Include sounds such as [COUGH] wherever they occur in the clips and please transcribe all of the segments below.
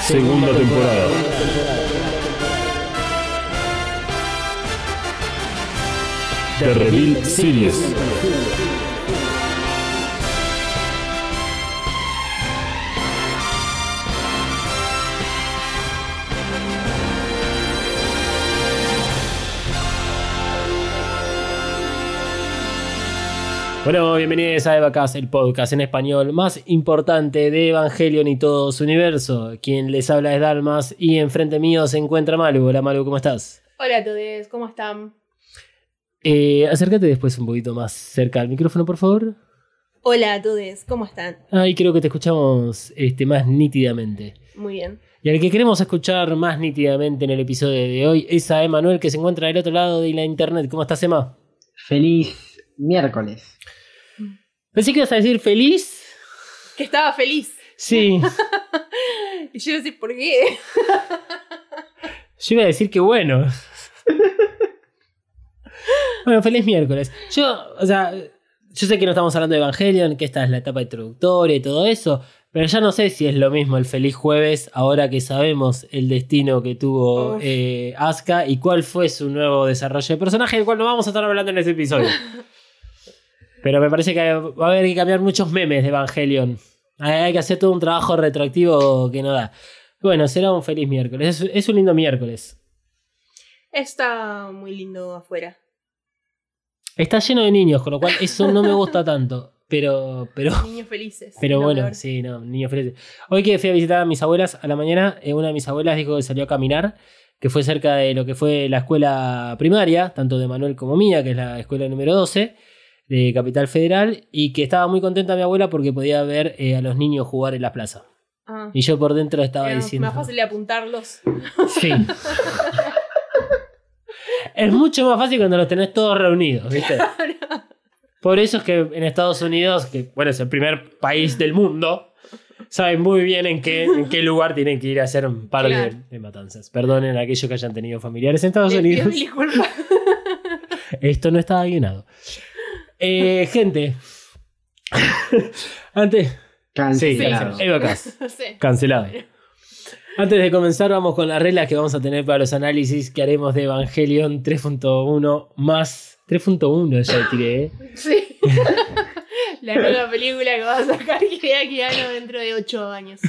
Segunda temporada. The Reveal Series. Bueno, bienvenidos a Evacast, el podcast en español más importante de Evangelion y todo su universo. Quien les habla es Dalmas y enfrente mío se encuentra Malu. Hola Malu, ¿cómo estás? Hola a todos, ¿cómo están? Eh, acércate después un poquito más cerca al micrófono, por favor. Hola a todos, ¿cómo están? Ahí creo que te escuchamos este, más nítidamente. Muy bien. Y al que queremos escuchar más nítidamente en el episodio de hoy es a Emanuel que se encuentra del otro lado de la internet. ¿Cómo estás, Emma? Feliz miércoles. Pensé que ibas a decir feliz. Que estaba feliz. Sí. [LAUGHS] Y yo no sé por qué. Yo iba a decir que bueno. bueno, feliz miércoles. Yo, o sea, yo sé que no estamos hablando de Evangelion, que esta es la etapa introductoria y todo eso, pero ya no sé si es lo mismo el feliz jueves ahora que sabemos el destino que tuvo eh, Asuka y cuál fue su nuevo desarrollo de personaje, del cual no vamos a estar hablando en este episodio. Pero me parece que va a haber que cambiar muchos memes de Evangelion. Hay que hacer todo un trabajo retroactivo que no da. Bueno, será un feliz miércoles. Es, es un lindo miércoles. Está muy lindo afuera. Está lleno de niños, con lo cual eso no me gusta tanto. Pero, pero, [LAUGHS] Niños felices. pero bueno, sí, no, niños felices. Hoy que fui a visitar a mis abuelas a la mañana, eh, una de mis abuelas dijo que salió a caminar, que fue cerca de lo que fue la escuela primaria, tanto de Manuel como mía, que es la escuela número 12 de Capital Federal, y que estaba muy contenta mi abuela porque podía ver eh, a los niños jugar en la plaza. Ah, Y yo por dentro estaba era diciendo... más fácil de apuntarlos. Sí. es mucho más fácil cuando los tenés todos reunidos, ¿viste? Por eso es que en Estados Unidos, que bueno, es el primer país del mundo, saben muy bien en qué, en qué lugar tienen que ir a hacer un par de- Claro. de, matanzas. Perdonen a aquellos que hayan tenido familiares en Estados Unidos. Esto no estaba guionado. Eh, gente. [LAUGHS] Antes. Sí, Cancelado. Evacas. No sé. Cancelado. Antes de comenzar, vamos con las reglas que vamos a tener para los análisis que haremos de Evangelion 3.1 más 3.1 ya tiré. ¿eh? Sí. [LAUGHS] La nueva película que va a sacar Hideaki Anno dentro de 8 años.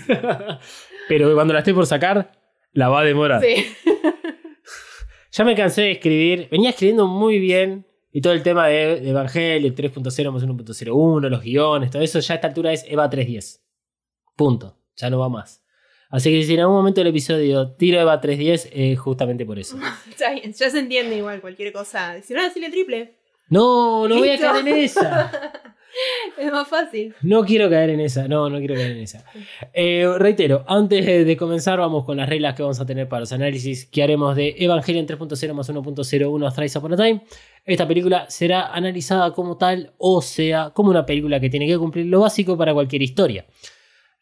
[LAUGHS] Pero cuando la esté por sacar, la va a demorar. Sí. Ya me cansé de escribir. Venía escribiendo muy bien. Y todo el tema de, de Evangelion 3.0 más 1.01, los guiones, todo eso, ya a esta altura es Eva 3.10. Punto. Ya no va más. Así que si en algún momento del episodio tiro Eva 3.10, es justamente por eso. [LAUGHS] Está bien, ya se entiende igual cualquier cosa. Si no, decirle triple. No, no voy a caer en esa. [LAUGHS] [LAUGHS] Es más fácil. No quiero caer en esa, no, no quiero caer en esa. Eh, reitero, antes de, comenzar vamos con las reglas que vamos a tener para los análisis que haremos de Evangelion 3.0 más 1.01 Thrice Upon a Time. Esta película será analizada como tal, o sea, como una película que tiene que cumplir lo básico para cualquier historia.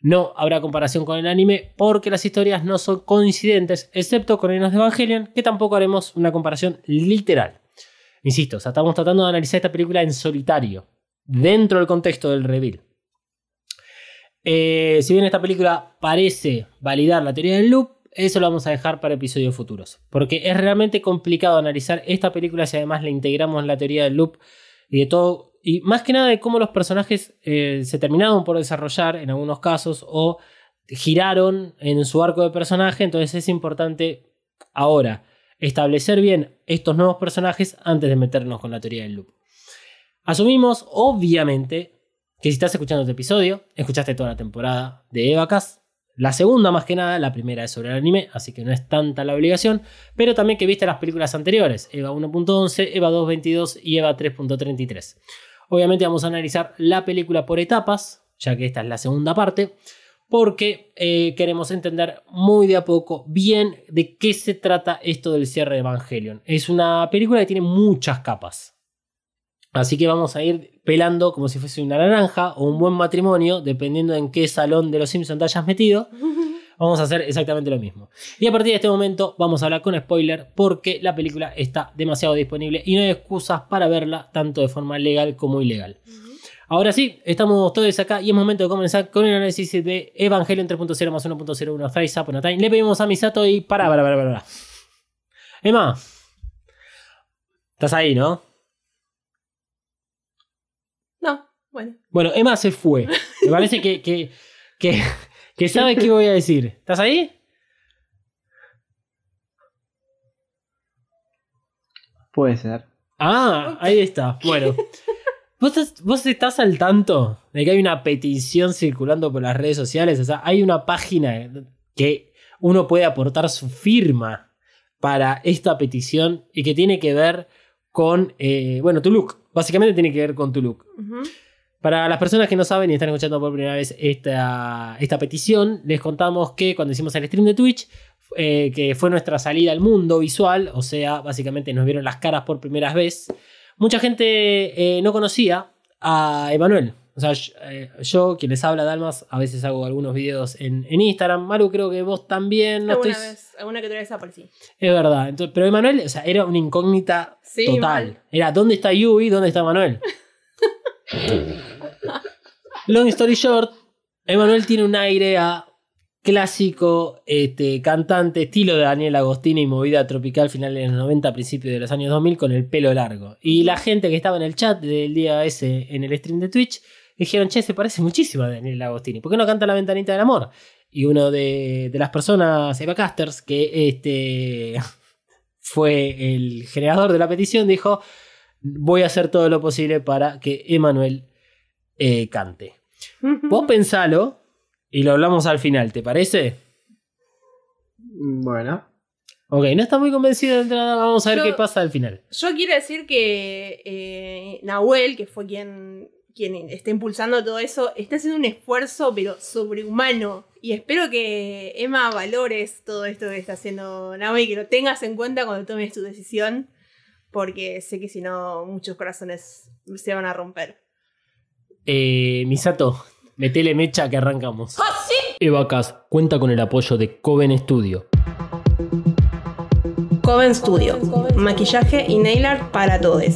No habrá comparación con el anime porque las historias no son coincidentes, excepto con Enos de Evangelion, que tampoco haremos una comparación literal. Insisto, estamos tratando de analizar esta película en solitario, dentro del contexto del reveal. Eh, si bien esta película parece validar la teoría del loop, eso lo vamos a dejar para episodios futuros. Porque es realmente complicado analizar esta película si además le integramos la teoría del loop y de todo. Y más que nada de cómo los personajes eh, se terminaron por desarrollar en algunos casos o giraron en su arco de personaje. Entonces es importante ahora establecer bien estos nuevos personajes antes de meternos con la teoría del loop. Asumimos, obviamente, que si estás escuchando este episodio, escuchaste toda la temporada de Evacas. La segunda, más que nada, la primera es sobre el anime, así que no es tanta la obligación, pero también que viste las películas anteriores, Eva 1.11, Eva 2.22 y Eva 3.33. Obviamente vamos a analizar la película por etapas, ya que esta es la segunda parte, porque eh, queremos entender muy de a poco bien de qué se trata esto del cierre de Evangelion. Es una película que tiene muchas capas. Así que vamos a ir pelando como si fuese una naranja o un buen matrimonio, dependiendo en qué salón de los Simpsons te hayas metido. [LAUGHS] Vamos a hacer exactamente lo mismo. Y a partir de este momento vamos a hablar con spoiler porque la película está demasiado disponible y no hay excusas para verla tanto de forma legal como ilegal. Ahora sí, estamos todos acá y es momento de comenzar con el análisis de Evangelion 3.0 más 1.01 Thrice Upon a Time. Le pedimos a Misato y para, para, para, para. Emma, estás ahí, ¿no? No, bueno. Bueno, Emma se fue. Me parece que, que, que, que sabe qué voy a decir. ¿Estás ahí? Puede ser. Ah, ahí está. Bueno. ¿Vos, es- ¿Vos estás al tanto de que hay una petición circulando por las redes sociales? O sea, hay una página que uno puede aportar su firma para esta petición y que tiene que ver con, eh, bueno, tu look. Básicamente tiene que ver con tu look. Ujú. Para las personas que no saben y están escuchando por primera vez esta, esta petición, les contamos que cuando hicimos el stream de Twitch, eh, que fue nuestra salida al mundo visual, o sea, básicamente nos vieron las caras por primera vez, mucha gente eh, no conocía a Emanuel. O sea, yo, eh, yo, quien les habla, Dalmas, a veces hago algunos videos en, en Instagram. Maru, creo que vos también. No alguna estoy- vez, alguna que otra vez aparecí. Es verdad. Entonces, pero Emanuel, o sea, era una incógnita Sí, total. mal. Era, ¿dónde está Yui? ¿Dónde está Manuel? [LAUGHS] Long story short, Emanuel tiene un aire a clásico este, cantante, estilo de Daniel Agostini y movida tropical finales de los 90, principios de los años 2000 con el pelo largo. Y la gente que estaba en el chat del día ese en el stream de Twitch dijeron, che, se parece muchísimo a Daniel Agostini. ¿Por qué no canta la ventanita del amor? Y uno de, de las personas, Eva Casters, que este, [LAUGHS] fue el generador de la petición, dijo, voy a hacer todo lo posible para que Emanuel eh, cante. Vos pensalo y lo hablamos al final, ¿te parece? Bueno. Ok, no está muy convencido de entrada, vamos a ver Yo- qué pasa al final. Yo quiero decir que eh, Nahuel, que fue quien, quien está impulsando todo eso, está haciendo un esfuerzo, pero sobrehumano. Y espero que Emma valores todo esto que está haciendo Nahuel y que lo tengas en cuenta cuando tomes tu decisión, porque sé que si no, muchos corazones se van a romper. Eh, Misato, metele mecha que arrancamos. Evacas cuenta con el apoyo de Coven Studio. Coven Studio, maquillaje y nail art para todos.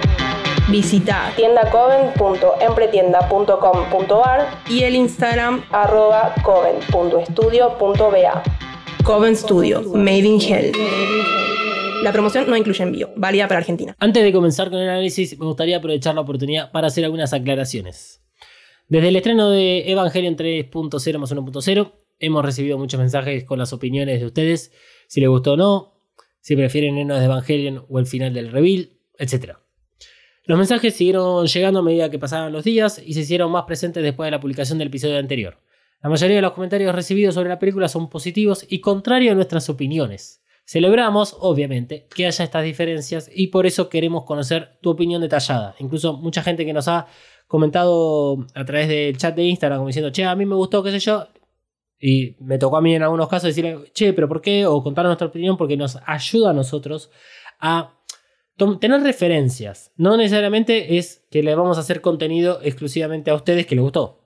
Visita tiendacoven.empretienda.com.ar y el Instagram arroba coven.estudio.ba. Coven Studio, Made in Hell. La promoción no incluye envío, válida para Argentina. Antes de comenzar con el análisis, me gustaría aprovechar la oportunidad para hacer algunas aclaraciones. Desde el estreno de Evangelion 3.0 más 1.0, hemos recibido muchos mensajes con las opiniones de ustedes, si les gustó o no, si prefieren Enos de Evangelion o el final del reveal, etc. Los mensajes siguieron llegando a medida que pasaban los días y se hicieron más presentes después de la publicación del episodio anterior. La mayoría de los comentarios recibidos sobre la película son positivos y contrarios a nuestras opiniones. Celebramos, obviamente, que haya estas diferencias y por eso queremos conocer tu opinión detallada. Incluso mucha gente que nos ha comentado a través del chat de Instagram como diciendo, che, a mí me gustó, qué sé yo. Y me tocó a mí en algunos casos decirle, che, pero ¿por qué? O contar nuestra opinión porque nos ayuda a nosotros a tener referencias. No necesariamente es que le vamos a hacer contenido exclusivamente a ustedes que les gustó.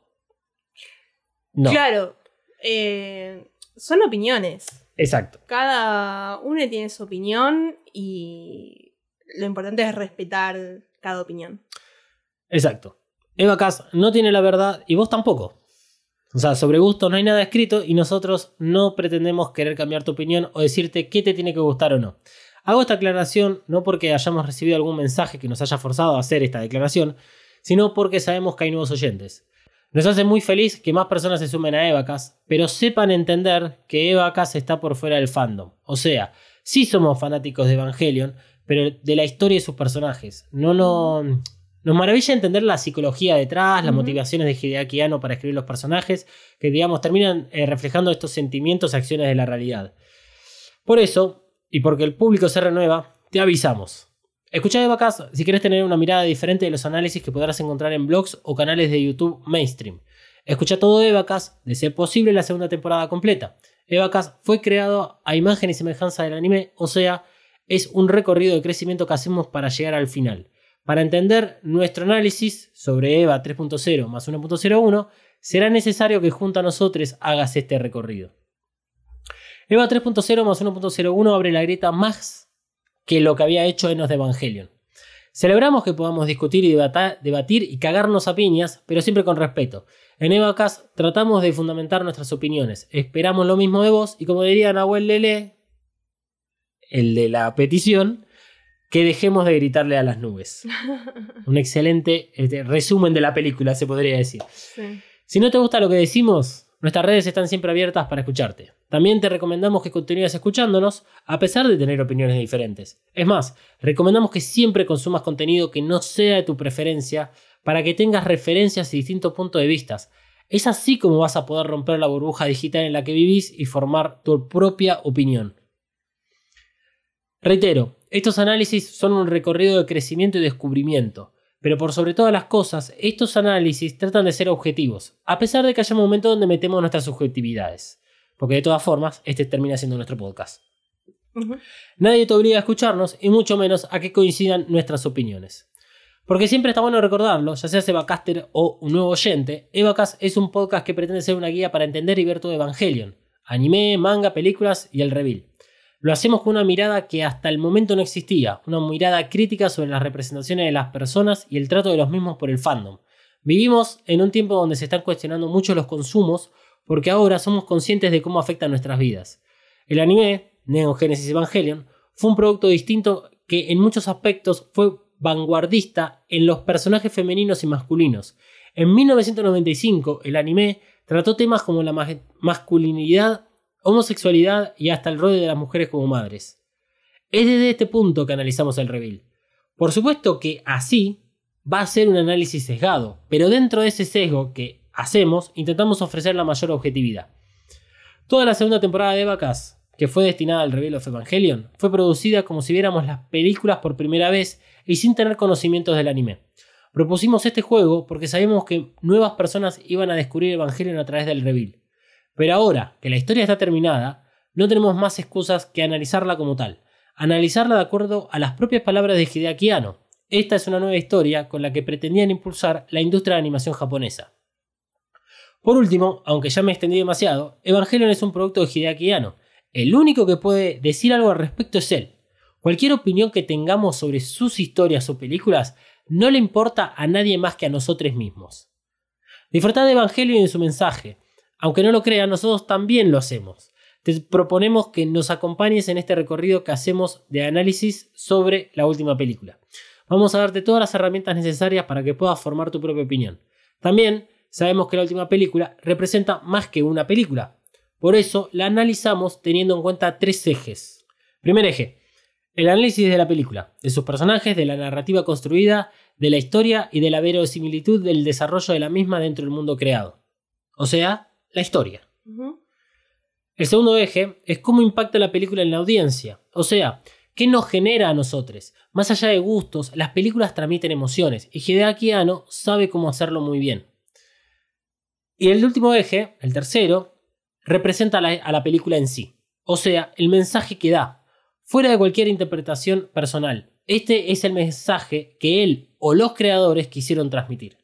No, Claro, eh, son opiniones. exacto. Cada uno tiene su opinión y lo importante es respetar cada opinión. Exacto. Eva Kass no tiene la verdad y vos tampoco. O sea, sobre gusto no hay nada escrito y nosotros no pretendemos querer cambiar tu opinión o decirte qué te tiene que gustar o no. Hago esta aclaración no porque hayamos recibido algún mensaje que nos haya forzado a hacer esta declaración, sino porque sabemos que hay nuevos oyentes. Nos hace muy feliz que más personas se sumen a Evacas, pero sepan entender que Evacas está por fuera del fandom. O sea, sí somos fanáticos de Evangelion, pero de la historia y sus personajes. No, no, nos maravilla entender la psicología detrás, las motivaciones de Hideaki Anno para escribir los personajes, que digamos terminan eh, reflejando estos sentimientos y acciones de la realidad. Por eso, y porque el público se renueva, te avisamos. Escucha de vacas si quieres tener una mirada diferente de los análisis que podrás encontrar en blogs o canales de YouTube mainstream. Escucha todo de vacas, de ser posible la segunda temporada completa. Evacast fue creado a imagen y semejanza del anime, o sea, es un recorrido de crecimiento que hacemos para llegar al final. Para entender nuestro análisis sobre EVA 3.0 más 1.01, será necesario que junto a nosotros hagas este recorrido. EVA 3.0 más 1.01 abre la grieta más que lo que había hecho Enos de Evangelion. Celebramos que podamos discutir y debatir y cagarnos a piñas, pero siempre con respeto. En Evacast tratamos de fundamentar nuestras opiniones. Esperamos lo mismo de vos y como diría Nahuel Lele, el de la petición, que dejemos de gritarle a las nubes. [LAUGHS] Un excelente este, resumen de la película, se podría decir. Sí. Si no te gusta lo que decimos, nuestras redes están siempre abiertas para escucharte. También te recomendamos que continúes escuchándonos a pesar de tener opiniones diferentes. Es más, recomendamos que siempre consumas contenido que no sea de tu preferencia para que tengas referencias y distintos puntos de vista. Es así como vas a poder romper la burbuja digital en la que vivís y formar tu propia opinión. Reitero, estos análisis son un recorrido de crecimiento y descubrimiento. Pero por sobre todas las cosas, estos análisis tratan de ser objetivos, a pesar de que haya momentos donde metemos nuestras subjetividades. Porque de todas formas, este termina siendo nuestro podcast. Nadie te obliga a escucharnos y mucho menos a que coincidan nuestras opiniones. Porque siempre está bueno recordarlo, ya seas Evacaster o un nuevo oyente, Evacast es un podcast que pretende ser una guía para entender y ver todo Evangelion, anime, manga, películas y el reveal. Lo hacemos con una mirada que hasta el momento no existía, una mirada crítica sobre las representaciones de las personas y el trato de los mismos por el fandom. Vivimos en un tiempo donde se están cuestionando mucho los consumos porque ahora somos conscientes de cómo afectan nuestras vidas. El anime, Neon Genesis Evangelion, fue un producto distinto que en muchos aspectos fue vanguardista en los personajes femeninos y masculinos. En 1995, el anime trató temas como la ma- masculinidad, homosexualidad y hasta el rol de las mujeres como madres. Es desde este punto que analizamos el reveal. Por supuesto que así va a ser un análisis sesgado, pero dentro de ese sesgo que hacemos, intentamos ofrecer la mayor objetividad. Toda la segunda temporada de Vacas, que fue destinada al reveal of Evangelion, fue producida como si viéramos las películas por primera vez y sin tener conocimientos del anime. Propusimos este juego porque sabíamos que nuevas personas iban a descubrir Evangelion a través del reveal. Pero ahora que la historia está terminada, no tenemos más excusas que analizarla como tal. Analizarla de acuerdo a las propias palabras de Hideaki Anno. Esta es una nueva historia con la que pretendían impulsar la industria de animación japonesa. Por último, aunque ya me extendí demasiado, Evangelion es un producto de Hideaki Anno. El único que puede decir algo al respecto es él. Cualquier opinión que tengamos sobre sus historias o películas no le importa a nadie más que a nosotros mismos. Disfrutad de Evangelion y su mensaje. Aunque no lo crean, nosotros también lo hacemos. Te proponemos que nos acompañes en este recorrido que hacemos de análisis sobre la última película. Vamos a darte todas las herramientas necesarias para que puedas formar tu propia opinión. También sabemos que la última película representa más que una película. Por eso la analizamos teniendo en cuenta tres ejes. Primer eje, el análisis de la película, de sus personajes, de la narrativa construida, de la historia y de la verosimilitud del desarrollo de la misma dentro del mundo creado. O sea, la historia. El segundo eje es cómo impacta la película en la audiencia. O sea, qué nos genera a nosotros. Más allá de gustos, las películas transmiten emociones y Hideaki Anno sabe cómo hacerlo muy bien. Y el último eje, el tercero, representa a la, a la película en sí. O sea, el mensaje que da, fuera de cualquier interpretación personal. Este es el mensaje que él o los creadores quisieron transmitir.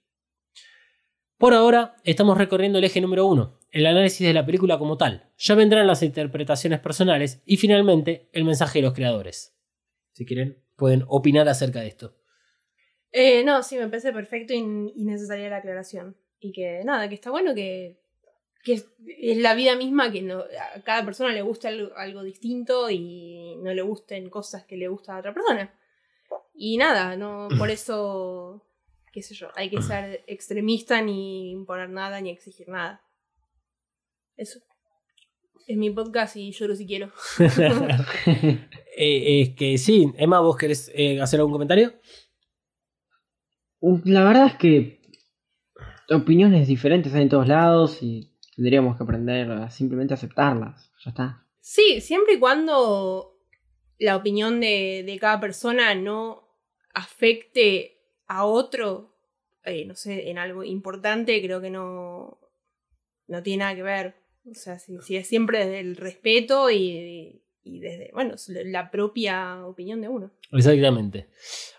Por ahora, estamos recorriendo el eje número uno, el análisis de la película como tal. Ya vendrán las interpretaciones personales y finalmente el mensaje de los creadores. Si quieren, pueden opinar acerca de esto. Eh, no, sí, me parece perfecto y, y necesaria la aclaración. Y que nada, que está bueno que, que es, es la vida misma que no, a cada persona le gusta algo, algo distinto y no le gusten cosas que le gusta a otra persona. Y nada, no [CLEARS THROAT] por eso, qué sé yo, hay que ser extremista ni imponer nada ni exigir nada. Eso. Es mi podcast y lloro si quiero. [LAUGHS] Eh, es que sí, Emma, ¿vos querés eh, hacer algún comentario? La verdad es que opiniones diferentes hay en todos lados y tendríamos que aprender a simplemente aceptarlas. Ya está. Sí, siempre y cuando la opinión de, de cada persona no afecte a otro, eh, no sé, en algo importante, creo que no, no tiene nada que ver. O sea, sí, sí, es siempre desde el respeto y, y desde, bueno, la propia opinión de uno. Exactamente.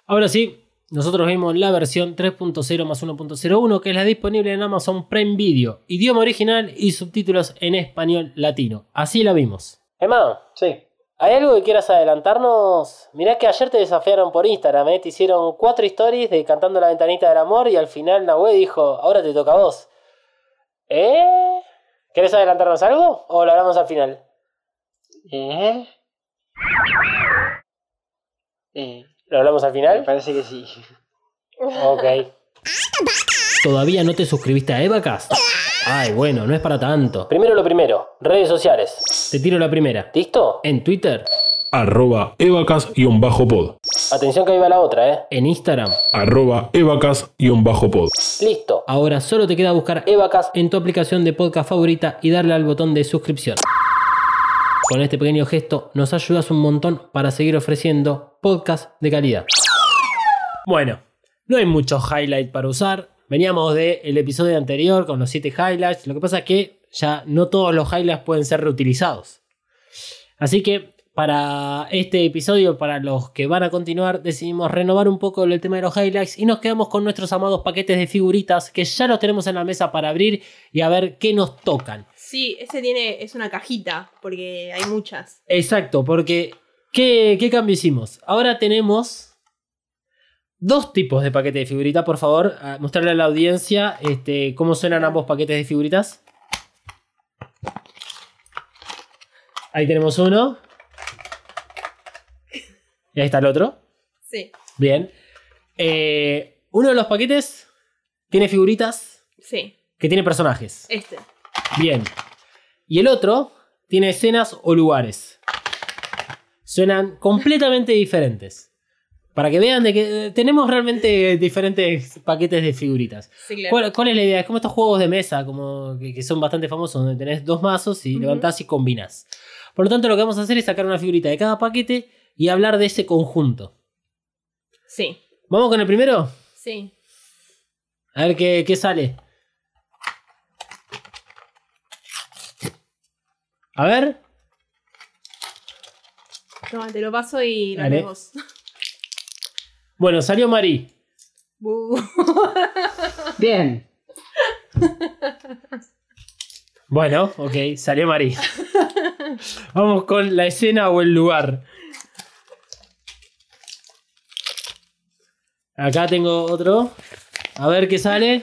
Ahora sí, nosotros vimos la versión 3.0 más 1.01, que es la disponible en Amazon Prime Video, idioma original y subtítulos en español latino. Así la vimos. Emma, Sí. ¿hay algo que quieras adelantarnos? Mirá que ayer te desafiaron por Instagram, ¿eh? te hicieron cuatro stories de cantando la ventanita del amor y al final Nahue dijo, ahora te toca a vos. ¿Eh? ¿Querés adelantarnos algo o lo hablamos al final? ¿Eh? Eh, ¿Lo hablamos al me final? parece que sí. Ok. ¿Todavía no te suscribiste a Evacast? Ay, bueno, no es para tanto. Primero lo primero, redes sociales. Te tiro la primera. ¿Listo? En Twitter, Arroba evacas-pod. Atención que ahí va la otra, ¿eh? En Instagram. Arroba evacas-pod. Listo. Ahora solo te queda buscar Evacast en tu aplicación de podcast favorita y darle al botón de suscripción. Con este pequeño gesto nos ayudas un montón para seguir ofreciendo podcast de calidad. Bueno, no hay muchos highlights para usar. Veníamos del episodio anterior con los 7 highlights. Lo que pasa es que ya no todos los highlights pueden ser reutilizados. Así que para este episodio, para los que van a continuar, decidimos renovar un poco el tema de los highlights y nos quedamos con nuestros amados paquetes de figuritas que ya los tenemos en la mesa para abrir y a ver qué nos tocan. Sí, ese tiene, es una cajita, porque hay muchas. Exacto, porque ¿qué, qué cambio hicimos? Ahora tenemos dos tipos de paquetes de figuritas. Por favor, mostrarle a la audiencia este, cómo suenan ambos paquetes de figuritas. Ahí tenemos uno. Y ahí está el otro. Sí, Bien. Eh, uno de los paquetes tiene figuritas sí, que tiene personajes. este. Bien. Y el otro tiene escenas o lugares. Suenan completamente diferentes. Para que vean de que eh, tenemos realmente diferentes paquetes de figuritas. Sí, claro. ¿Cuál, cuál es la idea? Es como estos juegos de mesa, como que, que son bastante famosos, donde tenés dos mazos y Ujú. levantás y combinás. Por lo tanto, lo que vamos a hacer es sacar una figurita de cada paquete y hablar de ese conjunto. Sí, ¿Vamos con el primero? sí. A ver qué, qué sale. A ver. Toma, te lo paso y lo vos. [LAUGHS] Bueno, salió Mari. [LAUGHS] Bien. Bueno, ok, salió Mari. [LAUGHS] Vamos con la escena o el lugar. Acá tengo otro. A ver qué sale.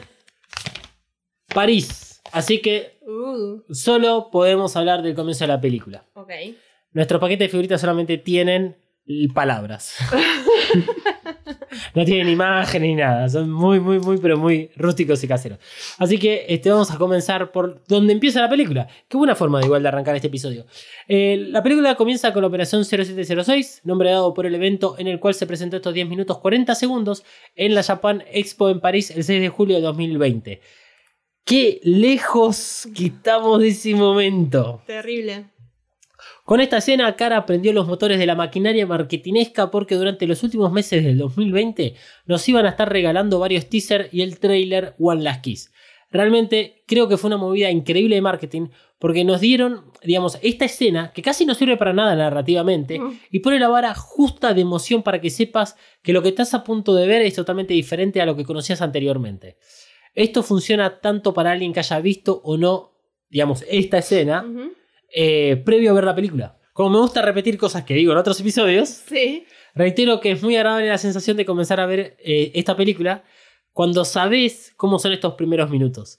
París. Así que Uh, solo podemos hablar del comienzo de la película. ok. Nuestros paquetes de figuritas solamente tienen palabras. [LAUGHS] no tienen imagen ni nada. Son muy, muy, muy, pero muy rústicos y caseros. Así que este, vamos a comenzar por donde empieza la película. Qué buena forma de igual de arrancar este episodio. Eh, la película comienza con la Operación 0706, nombre dado por el evento en el cual se presentó estos 10 minutos 40 segundos en la Japan Expo en París el 6 de julio de 2020. Qué lejos quitamos de ese momento. Terrible. Con esta escena, Cara aprendió los motores de la maquinaria marketinesca porque durante los últimos meses del 2020 nos iban a estar regalando varios teasers y el trailer One Last Kiss. Realmente creo que fue una movida increíble de marketing porque nos dieron, digamos, esta escena que casi no sirve para nada narrativamente Mm. y pone la vara justa de emoción para que sepas que lo que estás a punto de ver es totalmente diferente a lo que conocías anteriormente. Esto funciona tanto para alguien que haya visto o no, digamos, esta escena. Eh, previo a ver la película. Como me gusta repetir cosas que digo en otros episodios, Sí. reitero que es muy agradable la sensación de comenzar a ver eh, esta película cuando sabes cómo son estos primeros minutos.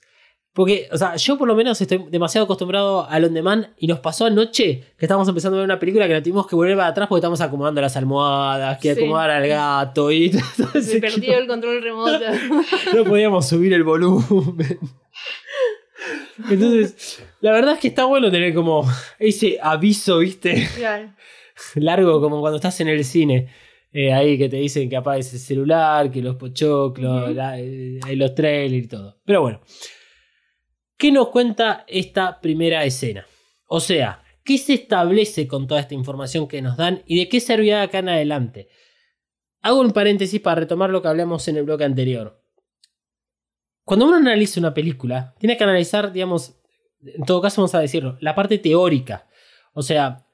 Porque, o sea, yo por lo menos estoy demasiado acostumbrado al on demand y nos pasó anoche que estábamos empezando a ver una película que la tuvimos que volver para atrás porque estábamos acomodando las almohadas, que Sí. acomodar al gato y [LAUGHS] todo Se perdió el control remoto. [LAUGHS] no podíamos subir el volumen. [LAUGHS] Entonces, la verdad es que está bueno tener como ese aviso, ¿viste? [LAUGHS] claro. Largo, como cuando estás en el cine. eh, ahí que te dicen que apagues el celular, que los pochoclos, la- eh, los trailers y todo. Pero bueno. ¿Qué nos cuenta esta primera escena? O sea, ¿qué se establece con toda esta información que nos dan y de qué servirá acá en adelante? Hago un paréntesis para retomar lo que hablamos en el bloque anterior. Cuando uno analiza una película, tiene que analizar, digamos, en todo caso vamos a decirlo, la parte teórica. O sea,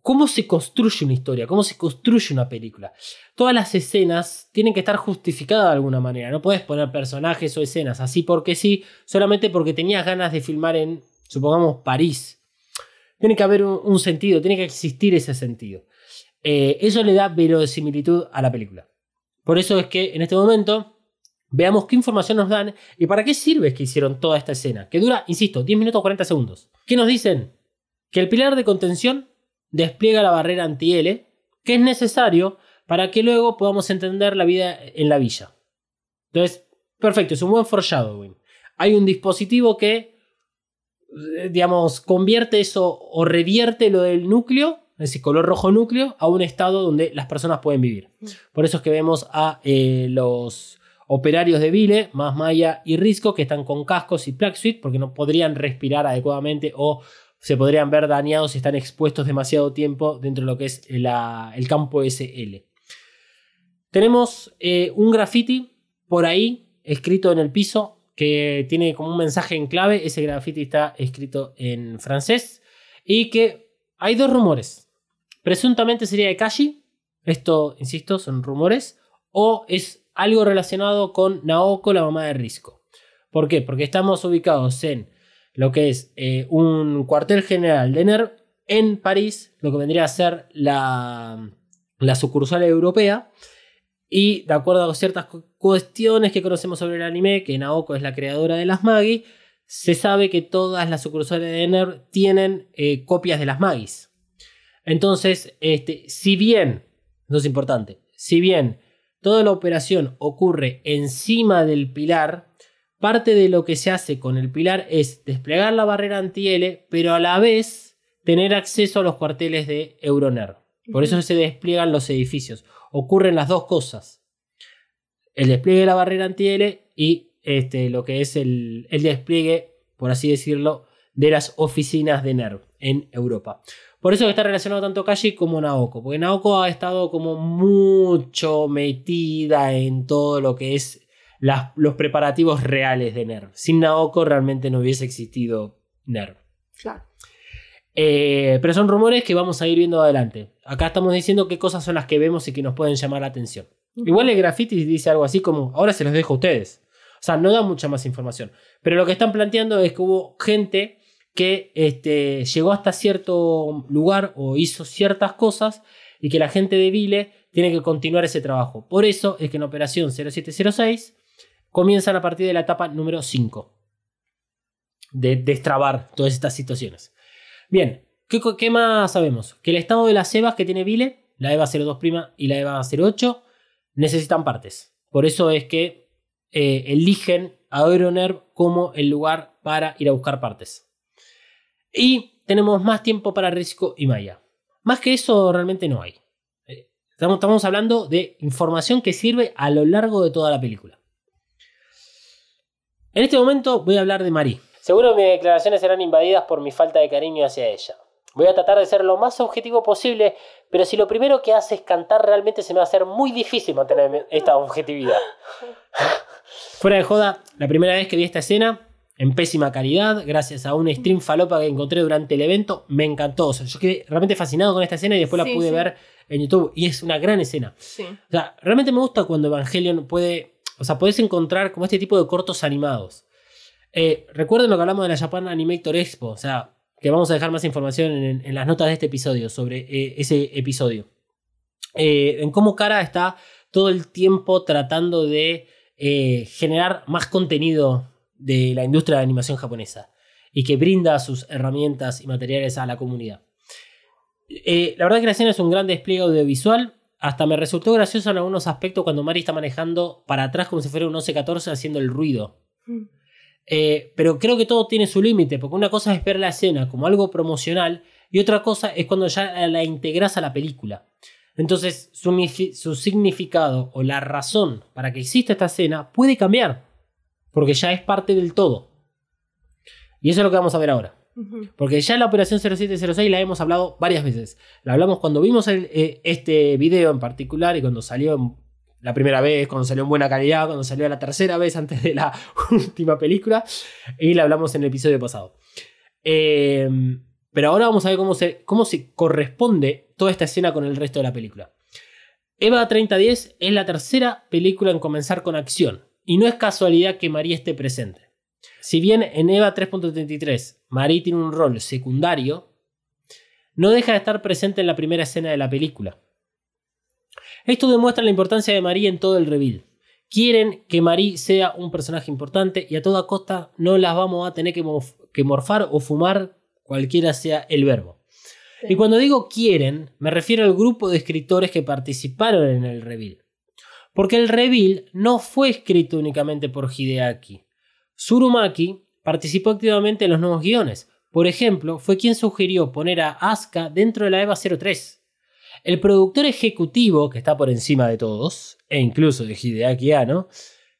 cómo se construye una historia, cómo se construye una película. Todas las escenas tienen que estar justificadas de alguna manera. No puedes poner personajes o escenas así porque sí, solamente porque tenías ganas de filmar en, supongamos, París. Tiene que haber un, un sentido, tiene que existir ese sentido. Eh, eso le da verosimilitud a la película. Por eso es que en este momento veamos qué información nos dan y para qué sirve que hicieron toda esta escena, que dura, insisto, 10 minutos 40 segundos. ¿Qué nos dicen? Que el pilar de contención despliega la barrera anti-L, que es necesario para que luego podamos entender la vida en la villa. Entonces, perfecto, es un buen foreshadowing. Hay un dispositivo que, eh, digamos, convierte eso o revierte lo del núcleo, ese color rojo núcleo, a un estado donde las personas pueden vivir. Por eso es que vemos a eh, los operarios de Vile, más Maya y Risco, que están con cascos y suit porque no podrían respirar adecuadamente o se podrían ver dañados si están expuestos demasiado tiempo dentro de lo que es el campo SL. Tenemos eh, un graffiti por ahí escrito en el piso que tiene como un mensaje en clave. Ese graffiti está escrito en francés y que hay dos rumores. Presuntamente sería de Kashi. Esto, insisto, son rumores. O es algo relacionado con Naoko, la mamá de Risco. ¿Por qué? Porque estamos ubicados en lo que es eh, un cuartel general de NERV en París, lo que vendría a ser la, la sucursal europea. Y de acuerdo a ciertas cu- cuestiones que conocemos sobre el anime, que Naoko es la creadora de las Magi, se sabe que todas las sucursales de NERV tienen eh, copias de las Magis. Entonces, este, si bien, no es importante, si bien toda la operación ocurre encima del pilar, parte de lo que se hace con el pilar es desplegar la barrera anti-L, pero a la vez tener acceso a los cuarteles de Euroner. Por eso se despliegan los edificios. Ocurren las dos cosas. El despliegue de la barrera anti-L y este, lo que es el, el despliegue, por así decirlo, de las oficinas de NERV en Europa. Por eso que está relacionado tanto Kashi como Naoko, porque Naoko ha estado como mucho metida en todo lo que es las- los preparativos reales de NERV. Sin Naoko realmente no hubiese existido NERV. Claro. Eh, pero son rumores que vamos a ir viendo adelante. Acá estamos diciendo qué cosas son las que vemos y que nos pueden llamar la atención. Igual el graffiti dice algo así como, ahora se los dejo a ustedes. O sea, no da mucha más información. Pero lo que están planteando es que hubo gente que este, llegó hasta cierto lugar o hizo ciertas cosas y que la gente de Vile tiene que continuar ese trabajo. Por eso es que en Operación 0706 comienzan a partir de la etapa número 5 de destrabar todas estas situaciones. Bien, ¿qué, qué más sabemos? Que el estado de las EVAs que tiene Vile, la EVA 02' y la EVA 08, necesitan partes. Por eso es que eh, eligen a Euronerv como el lugar para ir a buscar partes. Y tenemos más tiempo para Risco y Maya. Más que eso realmente no hay. Eh, Estamos, estamos hablando de información que sirve a lo largo de toda la película. En este momento voy a hablar de Marie. Seguro mis declaraciones serán invadidas por mi falta de cariño hacia ella. Voy a tratar de ser lo más objetivo posible, pero si lo primero que hace es cantar, realmente se me va a hacer muy difícil mantener esta objetividad. [LAUGHS] Fuera de joda, la primera vez que vi esta escena, en pésima calidad, gracias a un stream falopa que encontré durante el evento, me encantó. O sea, yo quedé realmente fascinado con esta escena y después Sí, la pude sí. ver en YouTube. Y es una gran escena. Sí. O sea, realmente me gusta cuando Evangelion puede. O sea, podés encontrar como este tipo de cortos animados. Eh, recuerden lo que hablamos de la Japan Animator Expo. O sea, que vamos a dejar más información en, en las notas de este episodio sobre eh, ese episodio. Eh, en cómo Cara está todo el tiempo tratando de generar más contenido de la industria de animación japonesa y que brinda sus herramientas y materiales a la comunidad. Eh, la verdad que la escena es un gran despliegue audiovisual. Hasta me resultó gracioso en algunos aspectos cuando Mari está manejando para atrás como si fuera un 11-14 haciendo el ruido. Mm. Eh, pero creo que todo tiene su límite, porque una cosa es ver la escena como algo promocional y otra cosa es cuando ya la integras a la película. Entonces su, su significado o la razón para que exista esta escena puede cambiar, porque ya es parte del todo. Y eso es lo que vamos a ver ahora. Porque ya la operación 0706 la hemos hablado varias veces. La hablamos cuando vimos el- eh, este video en particular y cuando salió en la primera vez, cuando salió en buena calidad, cuando salió la tercera vez antes de la [LAUGHS] última película, y la hablamos en el episodio pasado. Eh, pero ahora vamos a ver cómo se, cómo se corresponde toda esta escena con el resto de la película. Eva 3010 es la tercera película en comenzar con acción, y no es casualidad que María esté presente. Si bien en Eva 3.33 María tiene un rol secundario, no deja de estar presente en la primera escena de la película. Esto demuestra la importancia de María en todo el reveal. Quieren que Marie sea un personaje importante y a toda costa no las vamos a tener que morfar o fumar, cualquiera sea el verbo. Y cuando digo quieren, me refiero al grupo de escritores que participaron en el reveal. Porque el reveal no fue escrito únicamente por Hideaki. Tsurumaki participó activamente en los nuevos guiones. Por ejemplo, fue quien sugirió poner a Asuka dentro de la EVA 03. El productor ejecutivo, que está por encima de todos, e incluso de Hideaki Anno,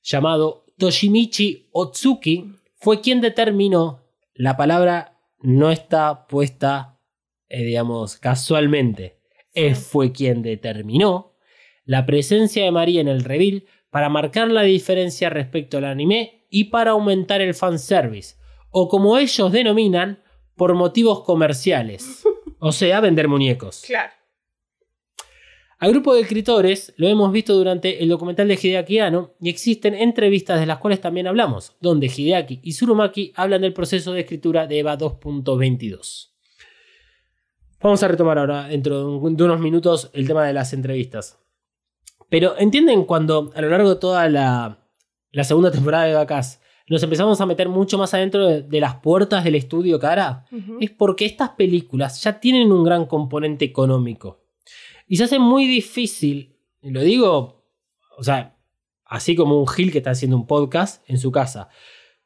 llamado Toshimichi Otsuki, fue quien determinó la palabra no está puesta, eh, digamos, casualmente. Él fue quien determinó la presencia de María en el reveal para marcar la diferencia respecto al anime y para aumentar el fanservice, o como ellos denominan, por motivos comerciales, o sea, vender muñecos. Claro. Al grupo de escritores lo hemos visto durante el documental de Hideaki Anno y existen entrevistas de las cuales también hablamos, donde Hideaki y Tsurumaki hablan del proceso de escritura de EVA 2.22. Vamos a retomar ahora, dentro de unos minutos, el tema de las entrevistas. Pero ¿entienden cuando a lo largo de toda la, la segunda temporada de Vacas nos empezamos a meter mucho más adentro de, de las puertas del estudio cara? Ujú. es porque estas películas ya tienen un gran componente económico. Y se hace muy difícil, y lo digo, o sea, así como un Gil que está haciendo un podcast en su casa.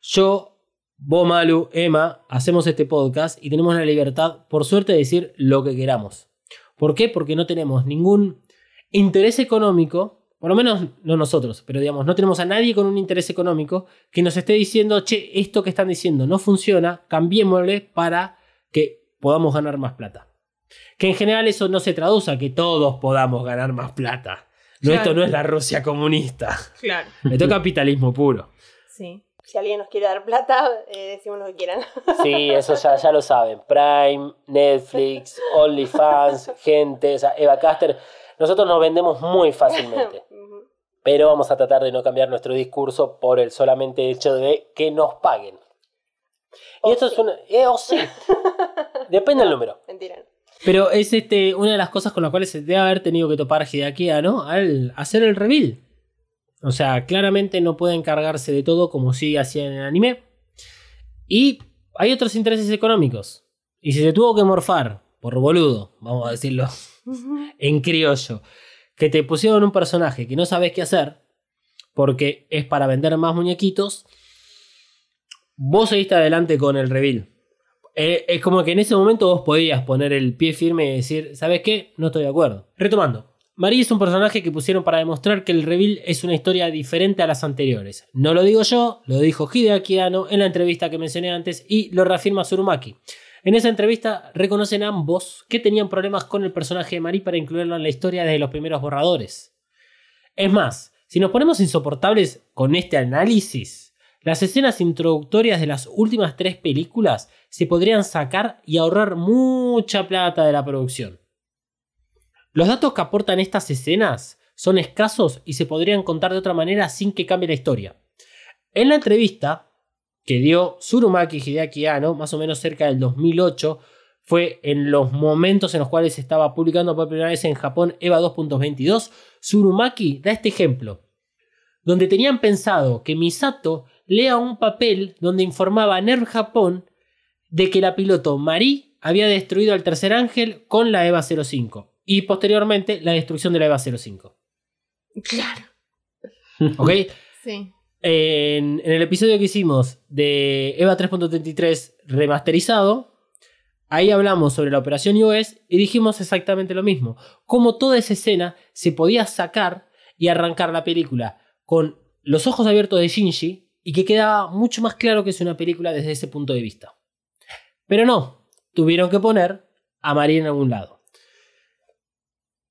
Yo, vos, Malu, Emma, hacemos este podcast y tenemos la libertad, por suerte, de decir lo que queramos. ¿Por qué? Porque no tenemos ningún interés económico, por lo menos no nosotros, pero digamos, no tenemos a nadie con un interés económico que nos esté diciendo, che, esto que están diciendo no funciona, cambiémosle para que podamos ganar más plata. Que en general eso no se traduce a que todos podamos ganar más plata. No, Claro. esto no es la Rusia comunista. Claro. [LAUGHS] Esto es capitalismo puro. Sí. Si alguien nos quiere dar plata, eh, decimos lo que quieran. [LAUGHS] Sí, eso ya, ya lo saben. Prime, Netflix, [LAUGHS] OnlyFans, gente, o sea, Eva Caster. Nosotros nos vendemos muy fácilmente. [LAUGHS] Pero vamos a tratar de no cambiar nuestro discurso por el solamente hecho de que nos paguen. Y O esto es una. Eh, o sí. [LAUGHS] Depende del número. Mentira. Pero es este, una de las cosas con las cuales se debe haber tenido que topar Hideaki ¿no? Al hacer el reveal. O sea, claramente no puede encargarse de todo como sí hacía en el anime. Y hay otros intereses económicos. Y si se tuvo que morfar, por boludo, vamos a decirlo en criollo, que te pusieron un personaje que no sabes qué hacer, porque es para vender más muñequitos, vos seguiste adelante con el reveal. Eh, es como que en ese momento vos podías poner el pie firme y decir, ¿sabes qué? No estoy de acuerdo. Retomando. Marie es un personaje que pusieron para demostrar que el reveal es una historia diferente a las anteriores. No lo digo yo, lo dijo Hideaki Anno en la entrevista que mencioné antes y lo reafirma Tsurumaki. En esa entrevista reconocen ambos que tenían problemas con el personaje de Marie para incluirlo en la historia desde los primeros borradores. Es más, si nos ponemos insoportables con este análisis, las escenas introductorias de las últimas tres películas se podrían sacar y ahorrar mucha plata de la producción. Los datos que aportan estas escenas son escasos y se podrían contar de otra manera sin que cambie la historia. En la entrevista que dio Tsurumaki Hideaki Anno, más o menos cerca del 2008, fue en los momentos en los cuales se estaba publicando por primera vez en Japón EVA 2.22, Tsurumaki da este ejemplo, donde tenían pensado que Misato lea un papel donde informaba a Nerv Japón de que la piloto Marie había destruido al tercer ángel con la EVA 05 y posteriormente la destrucción de la EVA 05. Claro. ¿Ok? Sí. En, el episodio que hicimos de EVA 3.33 remasterizado, ahí hablamos sobre la operación iOS y dijimos exactamente lo mismo. Cómo toda esa escena se podía sacar y arrancar la película con los ojos abiertos de Shinji y que quedaba mucho más claro que es una película desde ese punto de vista. Pero no, tuvieron que poner a María en algún lado.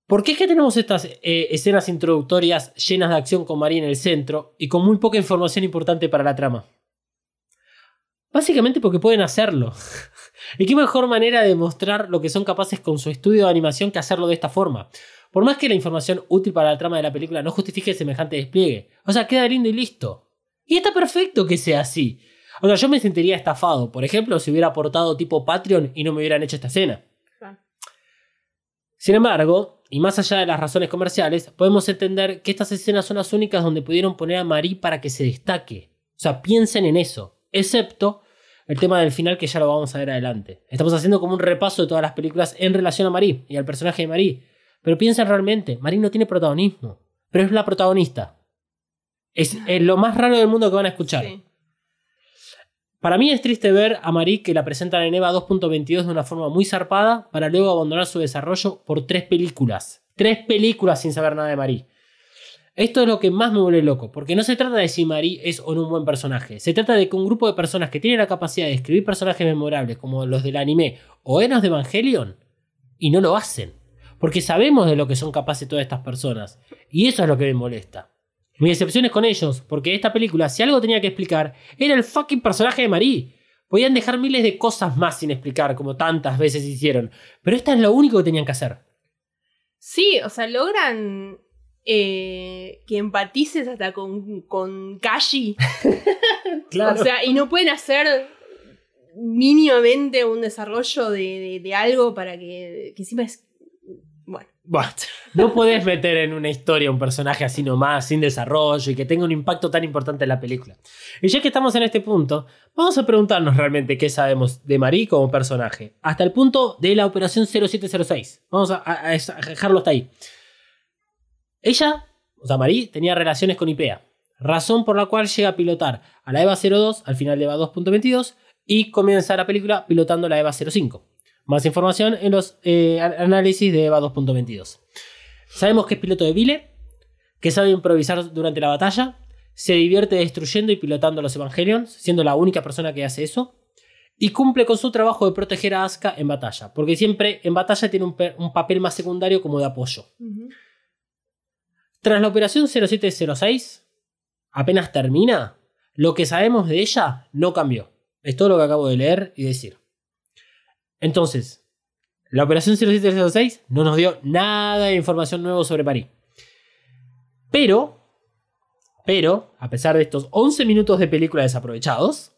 ¿Por qué es que tenemos estas eh, escenas introductorias llenas de acción con María en el centro y con muy poca información importante para la trama? Básicamente porque pueden hacerlo. [LAUGHS] ¿Y qué mejor manera de mostrar lo que son capaces con su estudio de animación que hacerlo de esta forma? Por más que la información útil para la trama de la película no justifique semejante despliegue. O sea, queda lindo y listo. Y está perfecto que sea así. O sea, yo me sentiría estafado, por ejemplo, si hubiera aportado tipo Patreon y no me hubieran hecho esta escena. Sin embargo, y más allá de las razones comerciales, podemos entender que estas escenas son las únicas donde pudieron poner a Marie para que se destaque. O sea, piensen en eso. Excepto el tema del final que ya lo vamos a ver adelante. Estamos haciendo como un repaso de todas las películas en relación a Marie y al personaje de Marie. Pero piensen realmente, Marie no tiene protagonismo, pero es la protagonista. Es, lo más raro del mundo que van a escuchar. Para mí es triste ver a Marie que la presentan en EVA 2.22 de una forma muy zarpada para luego abandonar su desarrollo por tres películas. Tres películas sin saber nada de Marie. Esto es lo que más me vuelve loco, porque no se trata de si Marie es o no un buen personaje. Se trata de que un grupo de personas que tienen la capacidad de escribir personajes memorables como los del anime o Enos de Evangelion y no lo hacen. Porque sabemos de lo que son capaces todas estas personas. Y eso es lo que me molesta. Mi decepción es con ellos, porque esta película, si algo tenía que explicar, era el fucking personaje de Marie. Podían dejar miles de cosas más sin explicar, como tantas veces hicieron. Pero esta es lo único que tenían que hacer. Sí, o sea, logran eh, que empatices hasta con, con Kashi. [LAUGHS] O sea, y no pueden hacer mínimamente un desarrollo de, de- de algo para que, que encima es. Bueno. No podés meter en una historia un personaje así nomás, sin desarrollo y que tenga un impacto tan importante en la película. Y ya que estamos en este punto, vamos a preguntarnos realmente qué sabemos de Marie como personaje. Hasta el punto de la operación 0706. Vamos a dejarlo hasta ahí. Ella, o sea, Marie, tenía relaciones con IPEA. Razón por la cual llega a pilotar a la EVA 02 al final de EVA 2.22 y comienza la película pilotando la EVA 05. Más información en los eh, a- análisis de EVA 2.22. Sabemos que es piloto de Vile, que sabe improvisar durante la batalla, se divierte destruyendo y pilotando los Evangelions, siendo la única persona que hace eso, y cumple con su trabajo de proteger a Asuka en batalla, porque siempre en batalla tiene un papel más secundario como de apoyo. Tras la operación 0706, apenas termina, lo que sabemos de ella no cambió. Es todo lo que acabo de leer y decir. Entonces, la operación 0706 no nos dio nada de información nueva sobre París. Pero, pero, a pesar de estos 11 minutos de película desaprovechados,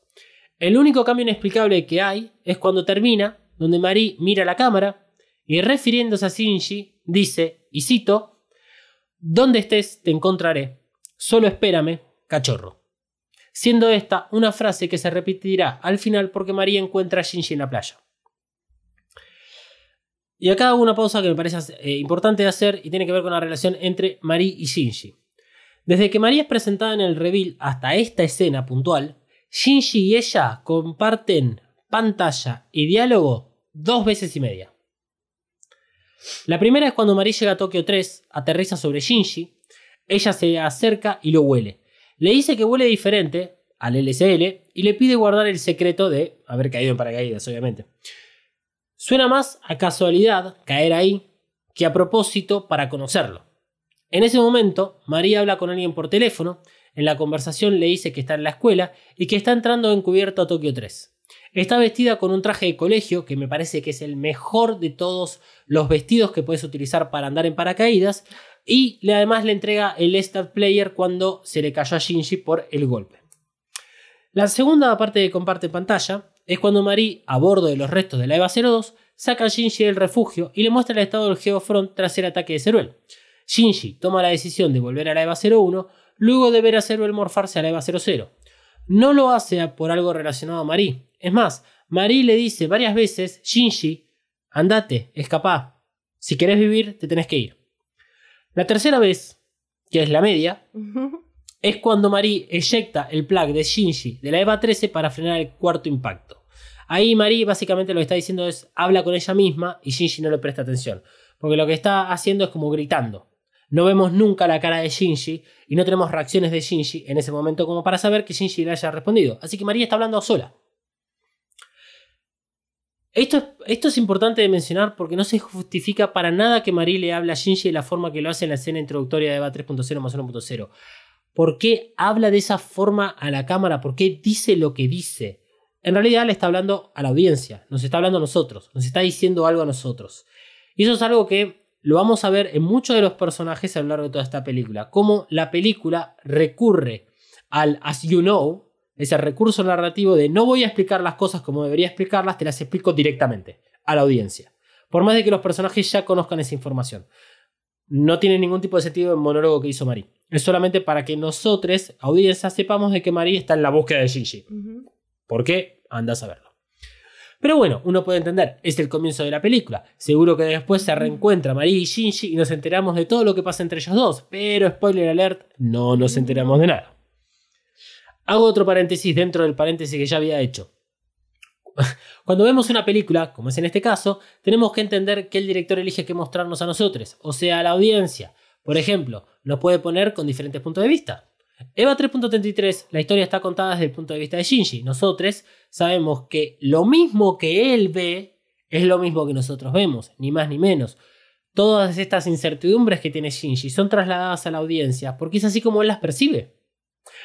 el único cambio inexplicable que hay es cuando termina, donde Marie mira la cámara y refiriéndose a Shinji, dice, y cito, Donde estés te encontraré, solo espérame, cachorro. Siendo esta una frase que se repetirá al final porque María encuentra a Shinji en la playa. Y acá hago una pausa que me parece eh, importante de hacer y tiene que ver con la relación entre Marie y Shinji. Desde que María es presentada en el reveal hasta esta escena puntual, Shinji y ella comparten pantalla y diálogo dos veces y media. La primera es cuando Marie llega a Tokio 3, aterriza sobre Shinji, ella se acerca y lo huele. Le dice que huele diferente al LSL y le pide guardar el secreto de haber caído en paracaídas, obviamente. Suena más a casualidad caer ahí que a propósito para conocerlo. En ese momento, María habla con alguien por teléfono, en la conversación le dice que está en la escuela y que está entrando encubierto a Tokio 3. Está vestida con un traje de colegio que me parece que es el mejor de todos los vestidos que puedes utilizar para andar en paracaídas y además le entrega el Star Player cuando se le cayó a Shinji por el golpe. La segunda parte que comparte pantalla es cuando Marie, a bordo de los restos de la EVA 02, saca a Shinji del refugio y le muestra el estado del Geofront tras el ataque de Ceruel. Shinji toma la decisión de volver a la EVA 01 luego de ver a Ceruel morfarse a la EVA 00. No lo hace por algo relacionado a Marie. Es más, Marie le dice varias veces, Shinji, andate, escapá. Si querés vivir, te tenés que ir. La tercera vez, que es la media, es cuando Marie eyecta el plug de Shinji de la EVA 13 para frenar el cuarto impacto. Ahí Marie básicamente lo que está diciendo es habla con ella misma y Shinji no le presta atención. Porque lo que está haciendo es como gritando. No vemos nunca la cara de Shinji y no tenemos reacciones de Shinji en ese momento como para saber que Shinji le haya respondido. Así que Marie está hablando sola. Esto es, esto es importante de mencionar porque no se justifica para nada que Marie le hable a Shinji de la forma que lo hace en la escena introductoria de EVA 3.0 más 1.0. ¿Por qué habla de esa forma a la cámara? ¿Por qué dice lo que dice? En realidad le está hablando a la audiencia, nos está hablando a nosotros, nos está diciendo algo a nosotros. Y eso es algo que lo vamos a ver en muchos de los personajes a lo largo de toda esta película. Cómo la película recurre al as you know, ese recurso narrativo de no voy a explicar las cosas como debería explicarlas, te las explico directamente a la audiencia. Por más de que los personajes ya conozcan esa información. No tiene ningún tipo de sentido el monólogo que hizo Marie. Es solamente para que nosotros, audiencia, sepamos de que Marie está en la búsqueda de Shinji. Ujú. ¿Por qué? Anda a saberlo. Pero bueno, uno puede entender, es el comienzo de la película. Seguro que después se reencuentra Marie y Shinji y nos enteramos de todo lo que pasa entre ellos dos. Pero, spoiler alert, no nos enteramos de nada. Hago otro paréntesis dentro del paréntesis que ya había hecho. [LAUGHS] Cuando vemos una película, como es en este caso, tenemos que entender que el director elige qué mostrarnos a nosotros, o sea, a la audiencia. Por ejemplo, nos puede poner con diferentes puntos de vista. Eva 3.33, la historia está contada desde el punto de vista de Shinji. Nosotros sabemos que lo mismo que él ve es lo mismo que nosotros vemos, ni más ni menos. Todas estas incertidumbres que tiene Shinji son trasladadas a la audiencia porque es así como él las percibe.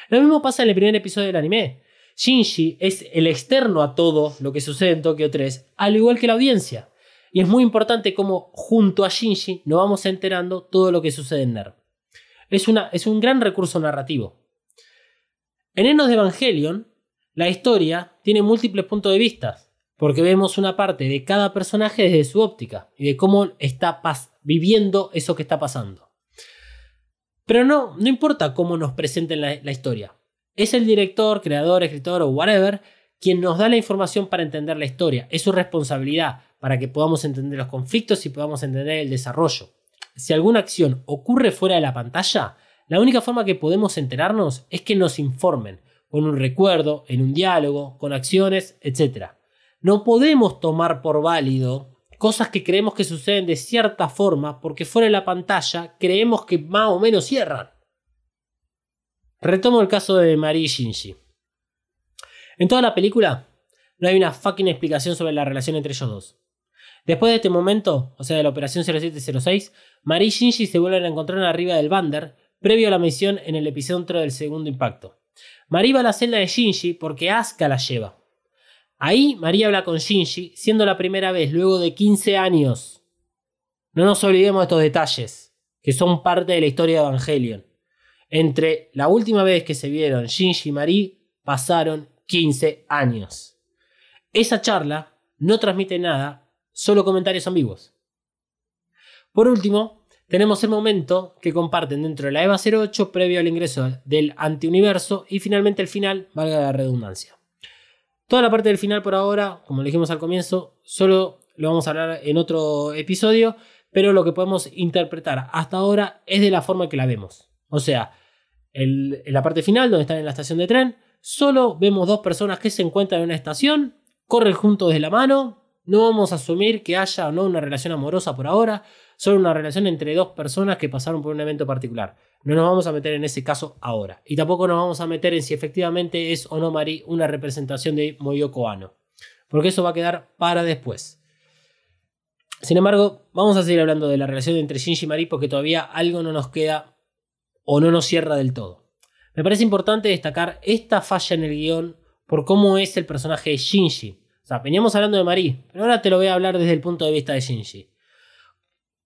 Lo mismo pasa en el primer episodio del anime. Shinji es el externo a todo lo que sucede en Tokyo 3, al igual que la audiencia. Y es muy importante cómo junto a Shinji nos vamos enterando todo lo que sucede en NERV. Es, es un gran recurso narrativo. En Enos de Evangelion, la historia tiene múltiples puntos de vista, porque vemos una parte de cada personaje desde su óptica y de cómo está viviendo eso que está pasando. Pero no, no importa cómo nos presenten la, la historia. Es el director, creador, escritor o whatever quien nos da la información para entender la historia. Es su responsabilidad para que podamos entender los conflictos y podamos entender el desarrollo. Si alguna acción ocurre fuera de la pantalla, la única forma que podemos enterarnos es que nos informen, con un recuerdo, en un diálogo, con acciones, etc. No podemos tomar por válido cosas que creemos que suceden de cierta forma porque fuera de la pantalla creemos que más o menos cierran. Retomo el caso de Marie Shinji. En toda la película no hay una fucking explicación sobre la relación entre ellos dos. Después de este momento, o sea de la operación 0706, Marie y Shinji se vuelven a encontrar arriba del Bander, previo a la misión en el epicentro del segundo impacto. Marie va a la celda de Shinji porque Asuka la lleva. Ahí María habla con Shinji, siendo la primera vez luego de 15 años. No nos olvidemos de estos detalles, que son parte de la historia de Evangelion. Entre la última vez que se vieron Shinji y Marie pasaron 15 años. Esa charla no transmite nada, solo comentarios ambiguos. Por último, tenemos el momento que comparten dentro de la EVA 08 previo al ingreso del antiuniverso y finalmente el final, valga la redundancia. Toda la parte del final por ahora, como le dijimos al comienzo, solo lo vamos a hablar en otro episodio, pero lo que podemos interpretar hasta ahora es de la forma que la vemos. O sea, el- en la parte final, donde están en la estación de tren, solo vemos dos personas que se encuentran en una estación, corren juntos de la mano, no vamos a asumir que haya o no una relación amorosa por ahora, solo una relación entre dos personas que pasaron por un evento particular. No nos vamos a meter en ese caso ahora. Y tampoco nos vamos a meter en si efectivamente es o no Mari una representación de Moyoko Ano. Porque eso va a quedar para después. Sin embargo, vamos a seguir hablando de la relación entre Shinji y Mari porque todavía algo no nos queda o no nos cierra del todo. Me parece importante destacar esta falla en el guion por cómo es el personaje de Shinji. Veníamos hablando de Mari, pero ahora te lo voy a hablar desde el punto de vista de Shinji.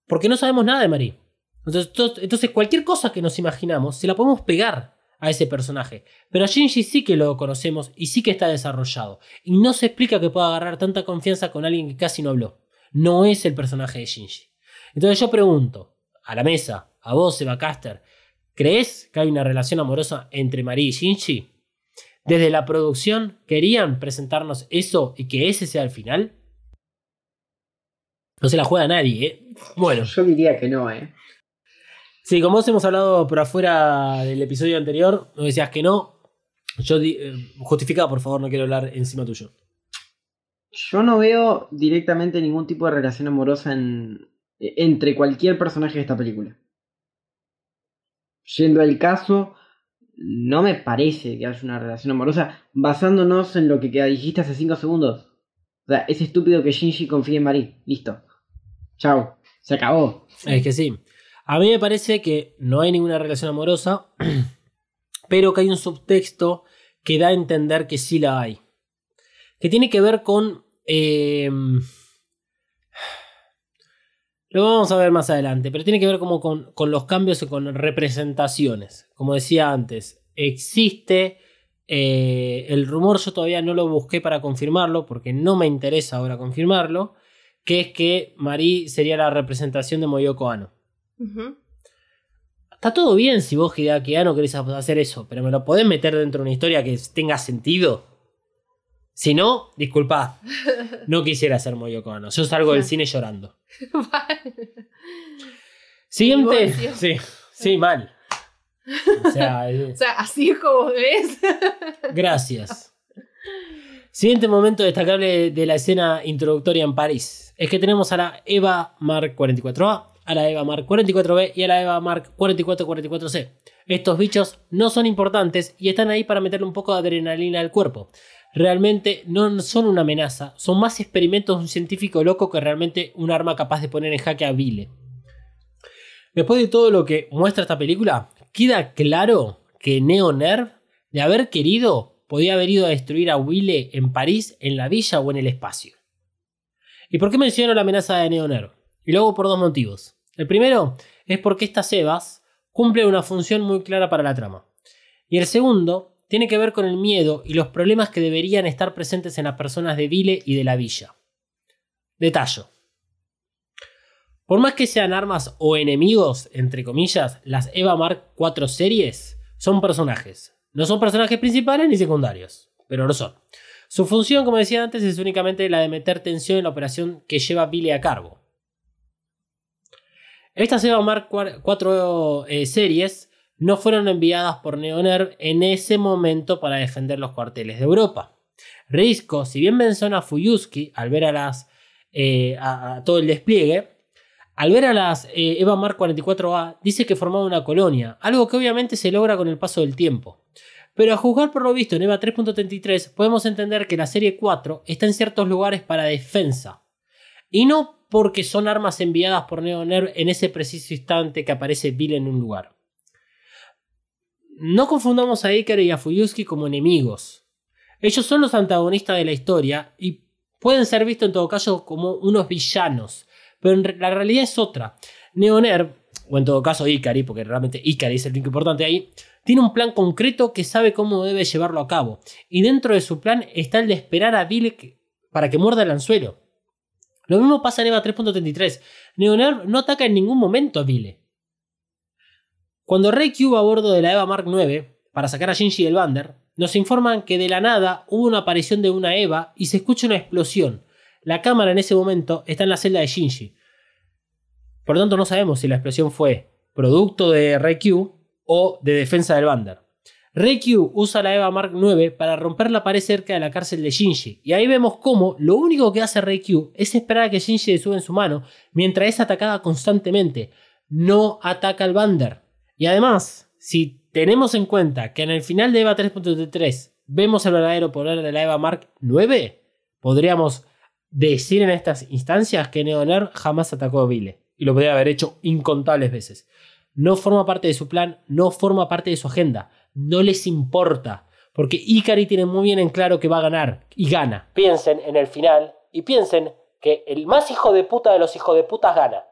Porque no sabemos nada de Mari. Entonces, to- entonces cualquier cosa que nos imaginamos se la podemos pegar a ese personaje. Pero a Shinji sí que lo conocemos y sí que está desarrollado. Y no se explica que pueda agarrar tanta confianza con alguien que casi no habló. No es el personaje de Shinji. Entonces yo pregunto, a la mesa, a vos, Eva Caster, ¿crees que hay una relación amorosa entre Marie y Shinji? Desde la producción, ¿querían presentarnos eso y que ese sea el final? No se la juega nadie, ¿eh? Bueno. Yo diría que no, ¿eh? Sí, como vos hemos hablado por afuera del episodio anterior, nos decías que no. Yo eh, justifica, por favor, no quiero hablar encima tuyo. Yo no veo directamente ningún tipo de relación amorosa en, entre cualquier personaje de esta película. Yendo al caso, no me parece que haya una relación amorosa basándonos en lo que dijiste hace 5 segundos. O sea, es estúpido que Shinji confíe en Marie. Listo. Chao. Se acabó. Es que sí. A mí me parece que no hay ninguna relación amorosa, [CLEARS THROAT] pero que hay un subtexto que da a entender que sí la hay. Que tiene que ver con... eh, lo vamos a ver más adelante, pero tiene que ver como con, con los cambios y con representaciones. Como decía antes, existe eh, el rumor, yo todavía no lo busqué para confirmarlo, porque no me interesa ahora confirmarlo, que es que Marie sería la representación de Moyoko Ano. Está todo bien si vos, Hideaki Anno, querés hacer eso, pero me lo podés meter dentro de una historia que tenga sentido. Si no, disculpa, no quisiera ser Moyoko Ano. Yo salgo del [LAUGHS] cine llorando. Siguiente. Sí, sí, mal. O sea, [LAUGHS] O sea, así es como ves. gracias. Siguiente momento destacable de la escena introductoria en París es que tenemos a la Eva Mark 44A, a la Eva Mark 44B y a la Eva Mark 4444C. Estos bichos no son importantes y están ahí para meterle un poco de adrenalina al cuerpo. Realmente no son una amenaza, son más experimentos de un científico loco que realmente un arma capaz de poner en jaque a Vile. Después de todo lo que muestra esta película, queda claro que Neo Nerv, de haber querido, podía haber ido a destruir a Wille en París, en la villa o en el espacio. ¿Y por qué menciono la amenaza de Neo Nerv? Y luego por dos motivos. El primero es porque estas Evas cumplen una función muy clara para la trama. Y el segundo tiene que ver con el miedo y los problemas que deberían estar presentes en las personas de Vile y de la villa. Detallo. Por más que sean armas o enemigos, entre comillas, las Eva Mark 4 series son personajes. No son personajes principales ni secundarios, pero lo son. Su función, como decía antes, es únicamente la de meter tensión en la operación que lleva Billy a cargo. Estas Eva Mark 4 eh, series no fueron enviadas por Neonerv en ese momento para defender los cuarteles de Europa. Risco, si bien menciona a Fuyuski al ver a las eh, a, todo el despliegue, al ver a las eh, Eva Mark 44A, dice que formaba una colonia, algo que obviamente se logra con el paso del tiempo. Pero a juzgar por lo visto en EVA 3.33, podemos entender que la serie 4 está en ciertos lugares para defensa. Y no porque son armas enviadas por Neonerv en ese preciso instante que aparece Bill en un lugar. No confundamos a Iker y a Fuyuski como enemigos. Ellos son los antagonistas de la historia y pueden ser vistos en todo caso como unos villanos. Pero la realidad es otra. Neonerv, o en todo caso Ikari, porque realmente Ikari es el único importante ahí, tiene un plan concreto que sabe cómo debe llevarlo a cabo. Y dentro de su plan está el de esperar a que- para que muerda el anzuelo. Lo mismo pasa en EVA 3.33. Neonerv no ataca en ningún momento a Bill. Cuando Rey va a bordo de la EVA Mark 9 para sacar a Shinji del Bander, nos informan que de la nada hubo una aparición de una EVA y se escucha una explosión. La cámara en ese momento está en la celda de Shinji. Por lo tanto, no sabemos si la explosión fue producto de Rey o de defensa del Bander. Rey Q usa la EVA Mark 9 para romper la pared cerca de la cárcel de Shinji. Y ahí vemos cómo lo único que hace Rey Q es esperar a que Shinji le suba en su mano mientras es atacada constantemente. No ataca al Bander. Y además, si tenemos en cuenta que en el final de EVA 3.3 vemos el verdadero poder de la EVA Mark 9, podríamos decir en estas instancias que Neoner jamás atacó a Vile. Y lo podría haber hecho incontables veces. No forma parte de su plan, no forma parte de su agenda. No les importa. Porque Ikari tiene muy bien en claro que va a ganar. Y gana. Piensen en el final y piensen que el más hijo de puta de los hijos de putas gana.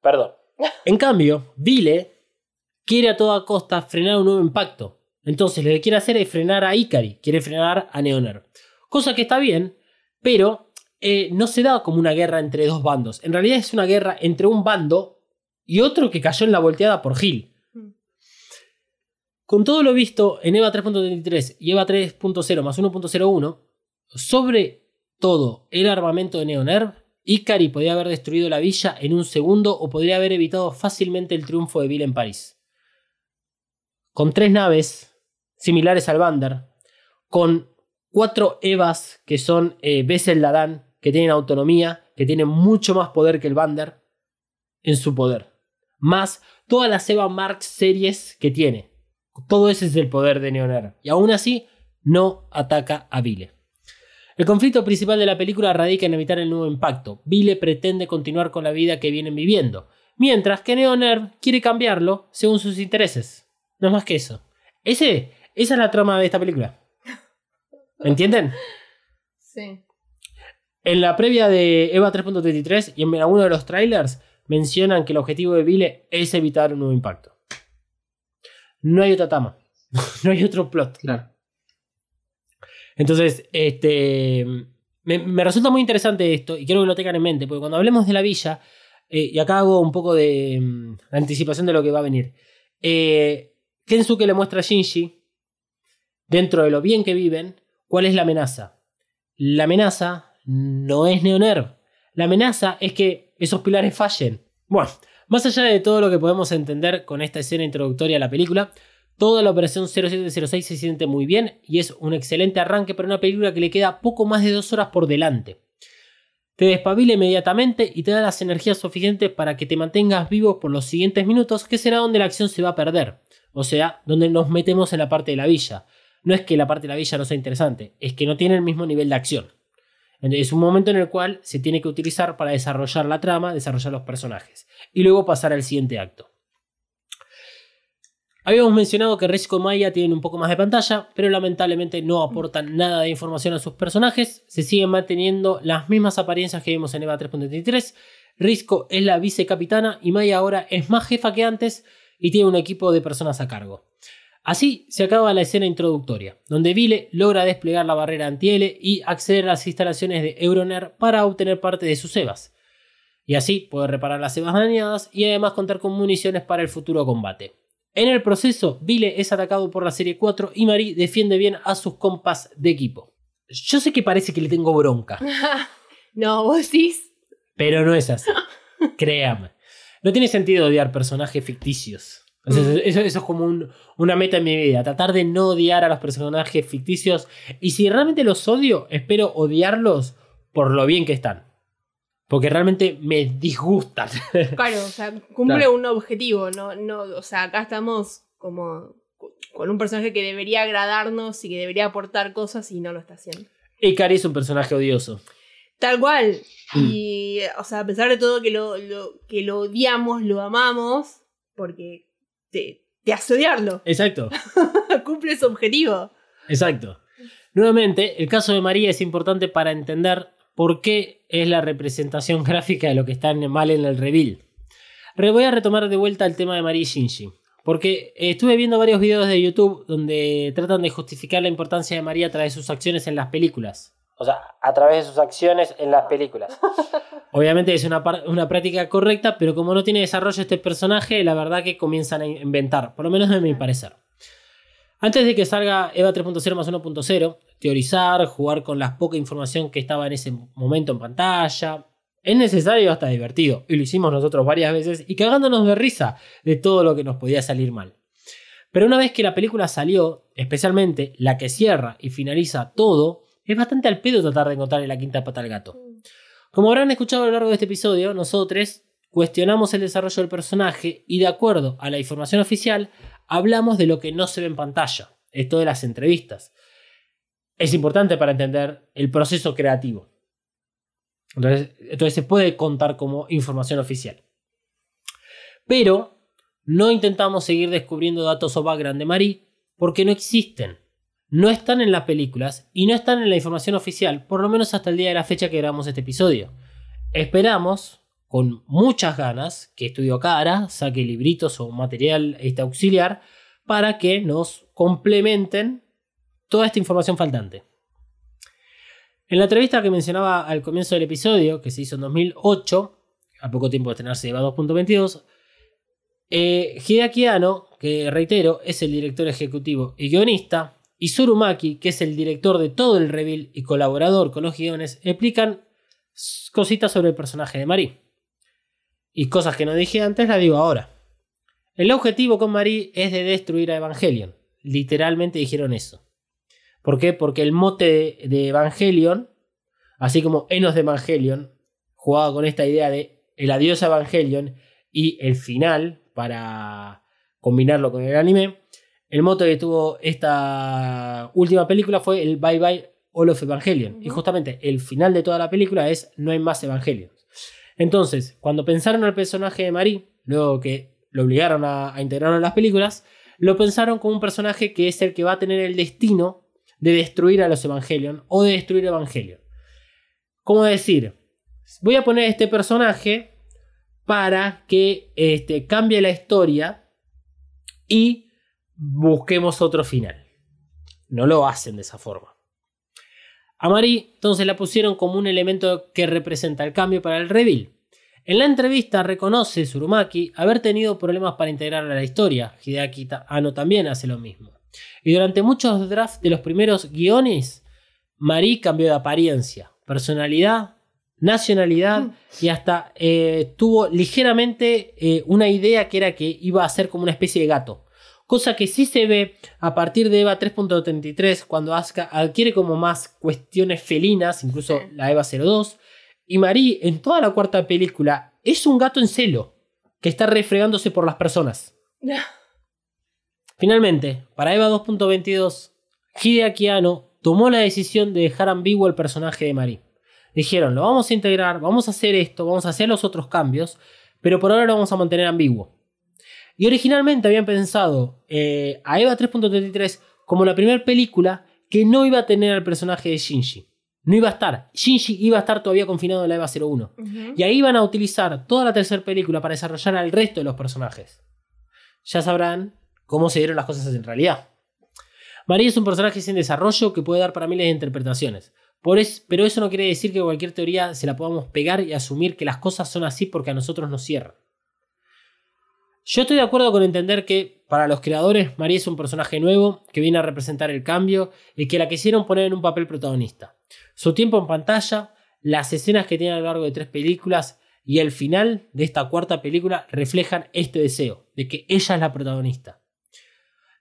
Perdón. En cambio, Vile quiere a toda costa frenar un nuevo impacto. Entonces lo que quiere hacer es frenar a Ikari, quiere frenar a Neoner. Cosa que está bien, pero eh, no se da como una guerra entre dos bandos. En realidad es una guerra entre un bando y otro que cayó en la volteada por Gil. Mm. Con todo lo visto en EVA 3.33 y EVA 3.0 más 1.01, sobre todo el armamento de Neonerv, Ikari podría haber destruido la villa en un segundo o podría haber evitado fácilmente el triunfo de Bill en París. Con tres naves similares al Bander, con cuatro Evas que son eh, Bessel Ladan, que tienen autonomía, que tienen mucho más poder que el Bander en su poder. Más todas las Eva Mark series que tiene. Todo ese es el poder de Neoner. Y aún así, no ataca a Vile. El conflicto principal de la película radica en evitar el nuevo impacto. Vile pretende continuar con la vida que vienen viviendo, mientras que Neonerv quiere cambiarlo según sus intereses. No es más que eso. Ese, esa es la trama de esta película. [LAUGHS] ¿Entienden? Sí. En la previa de Eva 3.33 y en alguno de los trailers mencionan que el objetivo de Vile es evitar un nuevo impacto. No hay otra trama. [LAUGHS] no hay otro plot. Claro. Entonces, este, me, me resulta muy interesante esto y quiero que lo tengan en mente, porque cuando hablemos de la villa, eh, y acá hago un poco de mm, anticipación de lo que va a venir, eh, Kensuke le muestra a Shinji, dentro de lo bien que viven, cuál es la amenaza. La amenaza no es Neonerv. La amenaza es que esos pilares fallen. Bueno, más allá de todo lo que podemos entender con esta escena introductoria a la película, toda la operación 0706 se siente muy bien y es un excelente arranque para una película que le queda poco más de dos horas por delante. Te despabila inmediatamente y te da las energías suficientes para que te mantengas vivo por los siguientes minutos, que será donde la acción se va a perder. O sea, donde nos metemos en la parte de la villa. No es que la parte de la villa no sea interesante, es que no tiene el mismo nivel de acción. Es un momento en el cual se tiene que utilizar para desarrollar la trama, desarrollar los personajes y luego pasar al siguiente acto. Habíamos mencionado que Risco Maya tienen un poco más de pantalla, pero lamentablemente no aportan nada de información a sus personajes. Se siguen manteniendo las mismas apariencias que vimos en EVA 3.33. Risco es la vicecapitana y Maya ahora es más jefa que antes y tiene un equipo de personas a cargo. Así se acaba la escena introductoria, donde Vile logra desplegar la barrera anti-L y acceder a las instalaciones de Euroner para obtener parte de sus EVAs. Y así puede reparar las EVAs dañadas y además contar con municiones para el futuro combate. En el proceso, Vile es atacado por la serie 4 y Marie defiende bien a sus compas de equipo. Yo sé que parece que le tengo bronca, [LAUGHS] no, vos decís. pero no es así. Créame. No tiene sentido odiar personajes ficticios. Sea, eso, eso- eso es como un- una meta en mi vida. Tratar de no odiar a los personajes ficticios. Y si realmente los odio, espero odiarlos por lo bien que están. Porque realmente me disgustan. [LAUGHS] Claro, o sea, cumple Claro. un objetivo, no, no, o sea, acá estamos como con un personaje que debería agradarnos y que debería aportar cosas y no lo está haciendo. Ikari es un personaje odioso. Tal cual. Mm. Y, o sea, a pesar de todo que lo, lo- que lo odiamos, lo amamos, porque te, te hace odiarlo. [LAUGHS] Exacto. cumple su objetivo. Exacto. Nuevamente, el caso de María es importante para entender por qué es la representación [LAUGHS] gráfica de lo que está mal en el reveal. Re- Voy a retomar de vuelta el tema de María y Shinji. Porque estuve viendo varios videos de YouTube donde tratan de justificar la importancia de María a través de sus acciones en las películas. O sea, a través de sus acciones en las películas. [LAUGHS] Obviamente es una, una práctica correcta, pero como no tiene desarrollo este personaje, la verdad que comienzan a inventar, por lo menos de mi parecer. Antes de que salga EVA 3.0 más 1.0, teorizar, jugar con la poca información que estaba en ese momento en pantalla, es necesario hasta divertido. Y lo hicimos nosotros varias veces y cagándonos de risa de todo lo que nos podía salir mal. Pero una vez que la película salió, especialmente la que cierra y finaliza todo, es bastante al pedo tratar de encontrarle la quinta pata al gato. Como habrán escuchado a lo largo de este episodio, nosotros cuestionamos el desarrollo del personaje y de acuerdo a la información oficial, hablamos de lo que no se ve en pantalla, esto de las entrevistas. Es importante para entender el proceso creativo. Entonces, se puede contar como información oficial. Pero no intentamos seguir descubriendo datos o background de Marie porque no existen. No están en las películas y no están en la información oficial, por lo menos hasta el día de la fecha que grabamos este episodio. Esperamos, con muchas ganas, que Estudio Cara saque libritos o material este, auxiliar para que nos complementen toda esta información faltante. En la entrevista que mencionaba al comienzo del episodio, que se hizo en 2008, a poco tiempo de estrenarse Eva 2.22, eh, Hideaki que reitero, es el director ejecutivo y guionista, y Surumaki, que es el director de todo el reveal y colaborador con los guiones, explican cositas sobre el personaje de Marie. Y cosas que no dije antes las digo ahora. El objetivo con Marie es de destruir a Evangelion. Literalmente dijeron eso. ¿Por qué? Porque el mote de, de Evangelion, así como Enos de Evangelion, jugaba con esta idea de el adiós a Evangelion y el final para combinarlo con el anime. El mote que tuvo esta última película fue el Bye Bye All of Evangelion. Y justamente el final de toda la película es no hay más Evangelion. Entonces, cuando pensaron al personaje de Marie, luego que lo obligaron a, a integrarlo en las películas, lo pensaron como un personaje que es el que va a tener el destino de destruir a los Evangelion o de destruir Evangelion. ¿Cómo decir? Voy a poner este personaje para que este, cambie la historia y busquemos otro final. No lo hacen de esa forma. A Marie entonces la pusieron como un elemento que representa el cambio para el reveal. En la entrevista reconoce Surumaki haber tenido problemas para integrarla a la historia. Hideaki Anno también hace lo mismo. Y durante muchos drafts de los primeros guiones, Marie cambió de apariencia, personalidad, nacionalidad y hasta eh, tuvo ligeramente eh, una idea que era que iba a ser como una especie de gato. Cosa que sí se ve a partir de Eva 3.33 cuando Asuka adquiere como más cuestiones felinas, incluso la Eva 02. Y Marie en toda la cuarta película es un gato en celo que está refregándose por las personas. [LAUGHS] Finalmente, para Eva 2.22, Hideaki Anno tomó la decisión de dejar ambiguo el personaje de Marie. Dijeron, lo vamos a integrar, vamos a hacer esto, vamos a hacer los otros cambios, pero por ahora lo vamos a mantener ambiguo. Y originalmente habían pensado eh, a Eva 3.33 como la primera película que no iba a tener al personaje de Shinji. No iba a estar. Shinji iba a estar todavía confinado en la Eva 01. Ujú. Y ahí iban a utilizar toda la tercera película para desarrollar al resto de los personajes. Ya sabrán cómo se dieron las cosas en realidad. María es un personaje sin desarrollo que puede dar para miles de interpretaciones. Por es- pero eso no quiere decir que cualquier teoría se la podamos pegar y asumir que las cosas son así porque a nosotros nos cierran. Yo estoy de acuerdo con entender que para los creadores María es un personaje nuevo que viene a representar el cambio y que la quisieron poner en un papel protagonista. Su tiempo en pantalla, las escenas que tiene a lo largo de tres películas y el final de esta cuarta película reflejan este deseo de que ella es la protagonista.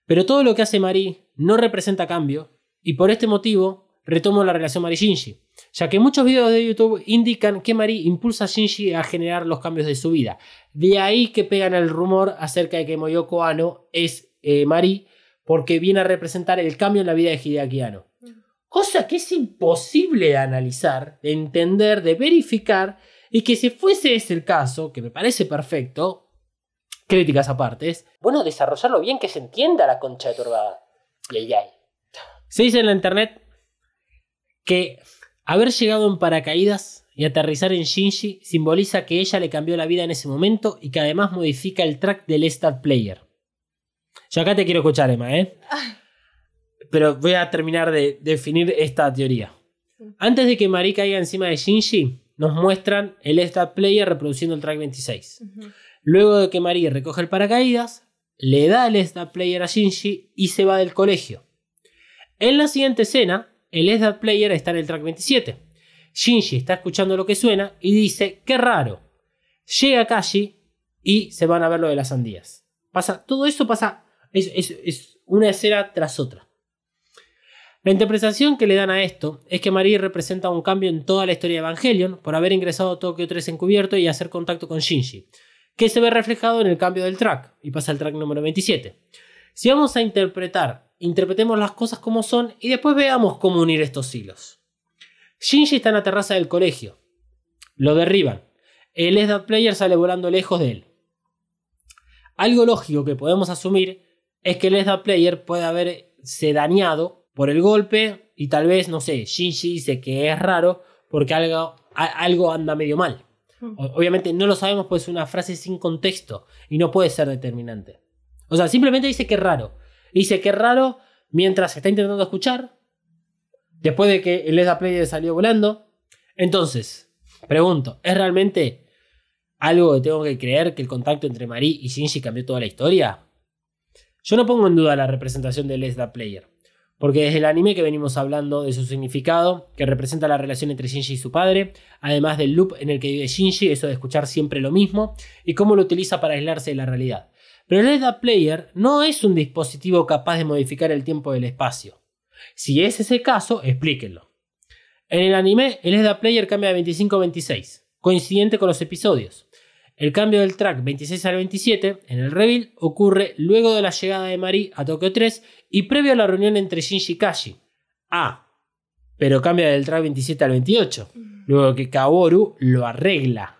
Pero todo lo que hace Marie no representa cambio y por este motivo retomo la relación Marie-Shinji, ya que muchos videos de YouTube indican que Marie impulsa a Shinji a generar los cambios de su vida. De ahí que pegan el rumor acerca de que Moyoko Ano es eh, Marie porque viene a representar el cambio en la vida de Hideaki Anno. Cosa que es imposible de analizar, de entender, de verificar, y que si fuese ese el caso, que me parece perfecto, críticas aparte, es, bueno, desarrollarlo bien, que se entienda la concha de turbada. Se dice en la internet que haber llegado en paracaídas y aterrizar en Shinji simboliza que ella le cambió la vida en ese momento y que además modifica el track del Star Player. Yo acá te quiero escuchar, Emma, ¿eh? [LAUGHS] Pero voy a terminar de definir esta teoría. Antes de que Marie caiga encima de Shinji, nos muestran el Star Player reproduciendo el track 26. Ujú. Luego de que Marie recoge el paracaídas, le da el Star Player a Shinji y se va del colegio. En la siguiente escena, el Star Player está en el track 27. Shinji está escuchando lo que suena y dice, qué raro. Llega Kashi y se van a ver lo de las sandías. Pasa, todo eso pasa, es, es- es una escena tras otra. La interpretación que le dan a esto es que Marie representa un cambio en toda la historia de Evangelion por haber ingresado a Tokyo 3 encubierto y hacer contacto con Shinji, que se ve reflejado en el cambio del track y pasa al track número 27. Si vamos a interpretar, interpretemos las cosas como son y después veamos cómo unir estos hilos. Shinji está en la terraza del colegio. Lo derriban. El Edad Player sale volando lejos de él. Algo lógico que podemos asumir es que el Edad Player puede haberse dañado por el golpe y tal vez, no sé, Shinji dice que es raro porque algo, a- algo anda medio mal. O- Obviamente no lo sabemos pues es una frase sin contexto y no puede ser determinante. O sea, simplemente dice que es raro. Dice que raro mientras está intentando escuchar, después de que el Leda Player salió volando. Entonces, pregunto, ¿es realmente algo que tengo que creer que el contacto entre Marie y Shinji cambió toda la historia? Yo no pongo en duda la representación del Leda Player, porque desde el anime que venimos hablando de su significado, que representa la relación entre Shinji y su padre, además del loop en el que vive Shinji, eso de escuchar siempre lo mismo, y cómo lo utiliza para aislarse de la realidad. Pero el Leda Player no es un dispositivo capaz de modificar el tiempo del espacio. Si es ese caso, explíquenlo. En el anime, el Leda Player cambia de 25 a 26, coincidente con los episodios. El cambio del track 26 al 27 en el reveal ocurre luego de la llegada de Marie a Tokyo 3 y previo a la reunión entre Shinji y Kashi. Ah, pero cambia del track 27 al 28. Luego que Kaworu lo arregla.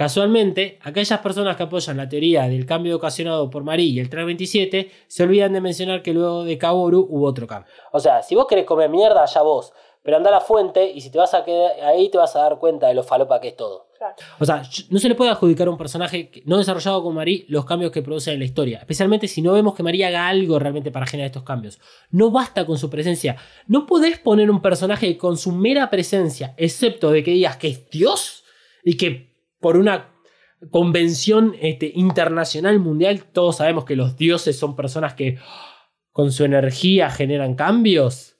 Casualmente, aquellas personas que apoyan la teoría del cambio ocasionado por Marie y el track 27 se olvidan de mencionar que luego de Kaworu hubo otro cambio. O sea, si vos querés comer mierda, ya vos. Pero anda a la fuente y si te vas a quedar ahí te vas a dar cuenta de lo falopa que es todo. Claro. O sea, no se le puede adjudicar a un personaje no desarrollado como Marie los cambios que produce en la historia. Especialmente si no vemos que Marie haga algo realmente para generar estos cambios. No basta con su presencia. No podés poner un personaje con su mera presencia, excepto de que digas que es Dios y que por una convención este, internacional mundial todos sabemos que los dioses son personas que con su energía generan cambios.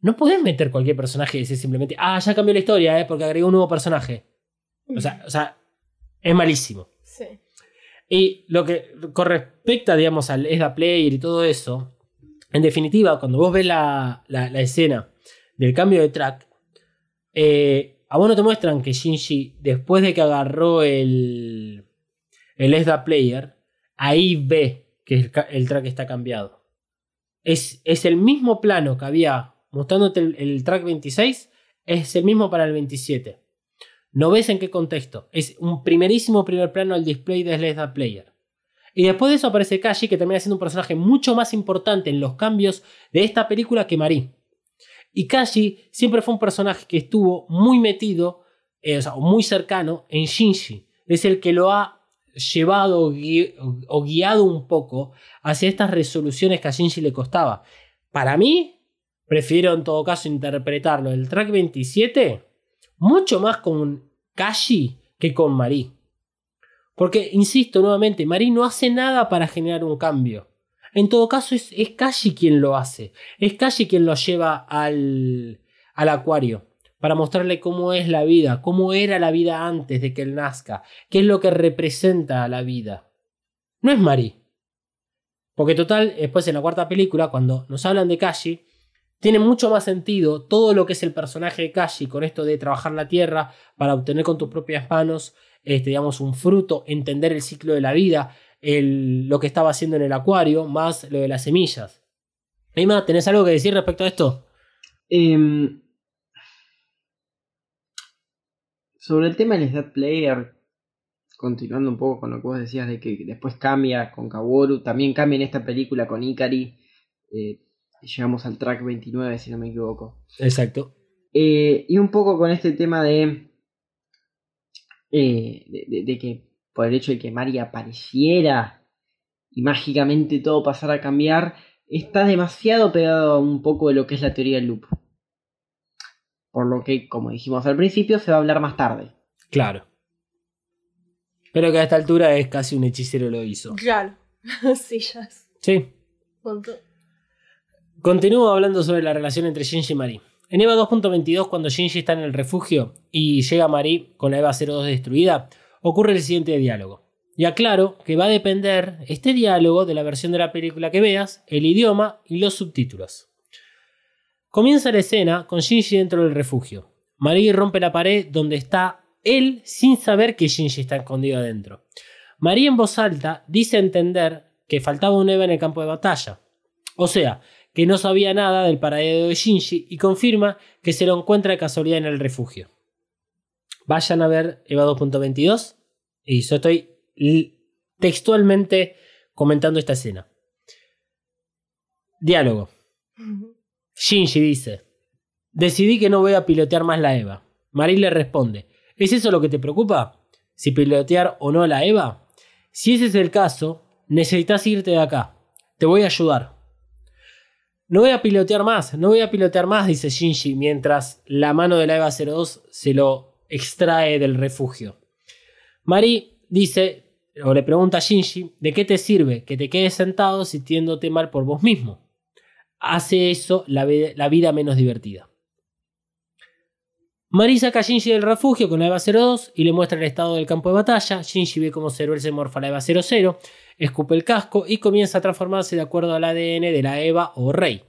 No podés meter cualquier personaje y decir simplemente, ah, ya cambió la historia, ¿eh? porque agregó un nuevo personaje. O sea, o sea, es malísimo. Sí. Y lo que con respecta, digamos, al ESDA Player y todo eso, en definitiva, cuando vos ves la, la- la escena del cambio de track, eh, a vos no te muestran que Shinji, después de que agarró el, el ESDA Player, ahí ve que el, track está cambiado. Es, es el mismo plano que había mostrándote el, track 26, es el mismo para el 27. No ves en qué contexto. Es un primerísimo primer plano al display de Sleda Player. Y después de eso aparece Kashi, que termina siendo un personaje mucho más importante en los cambios de esta película que Marie. Y Kashi siempre fue un personaje que estuvo muy metido, eh, o sea, muy cercano en Shinji. Es el que lo ha llevado o gui- o guiado un poco hacia estas resoluciones que a Shinji le costaba. Para mí, prefiero en todo caso interpretarlo el track 27 mucho más con Kashi que con Marie. Porque, insisto nuevamente, Marie no hace nada para generar un cambio. En todo caso, es, es Kashi quien lo hace. Es Kashi quien lo lleva al, al acuario. Para mostrarle cómo es la vida, cómo era la vida antes de que él nazca, qué es lo que representa a la vida. No es Marie. Porque total, después en la cuarta película, cuando nos hablan de Kashi, tiene mucho más sentido todo lo que es el personaje de Kashi con esto de trabajar la tierra para obtener con tus propias manos, este, digamos, un fruto, entender el ciclo de la vida, el- lo que estaba haciendo en el acuario, más lo de las semillas. Emma, ¿tenés algo que decir respecto a esto? Em, sobre el tema del Stat Player, continuando un poco con lo que vos decías de que después cambia con Kaworu, también cambia en esta película con Ikari. eh, llegamos al track 29, si no me equivoco. Exacto. Eh, y un poco con este tema de, eh, de, de- de que por el hecho de que Mari apareciera y mágicamente todo pasara a cambiar, está demasiado pegado a un poco de lo que es la teoría del loop. Por lo que, como dijimos al principio, se va a hablar más tarde. Claro. Pero que a esta altura es casi un hechicero lo hizo. Claro. [LAUGHS] sí, ya es. Sí. Punto. Continúo hablando sobre la relación entre Shinji y Marie. En EVA 2.22, cuando Shinji está en el refugio y llega Marie con la EVA 02 destruida, ocurre el siguiente diálogo. Y aclaro que va a depender este diálogo de la versión de la película que veas, el idioma y los subtítulos. Comienza la escena con Shinji dentro del refugio. Marie rompe la pared donde está él sin saber que Shinji está escondido adentro. Marie en voz alta dice entender que faltaba un EVA en el campo de batalla. O sea, que no sabía nada del paradero de Shinji y confirma que se lo encuentra de casualidad en el refugio. Vayan a ver EVA 2.22 y yo estoy textualmente comentando esta escena. Diálogo. Shinji dice, decidí que no voy a pilotear más la EVA. Marie le responde, ¿es eso lo que te preocupa? ¿Si pilotear o no la EVA? Si ese es el caso, necesitas irte de acá. Te voy a ayudar. No voy a pilotear más, no voy a pilotear más, dice Shinji, mientras la mano de la EVA 02 se lo extrae del refugio. Mari dice, o le pregunta a Shinji, ¿de qué te sirve que te quedes sentado sintiéndote mal por vos mismo? Hace eso la, vi- la vida menos divertida. Mari saca a Shinji del refugio con la EVA 02 y le muestra el estado del campo de batalla. Shinji ve cómo Zeruel se morfa la EVA 00, escupe el casco y comienza a transformarse de acuerdo al ADN de la EVA o Rey.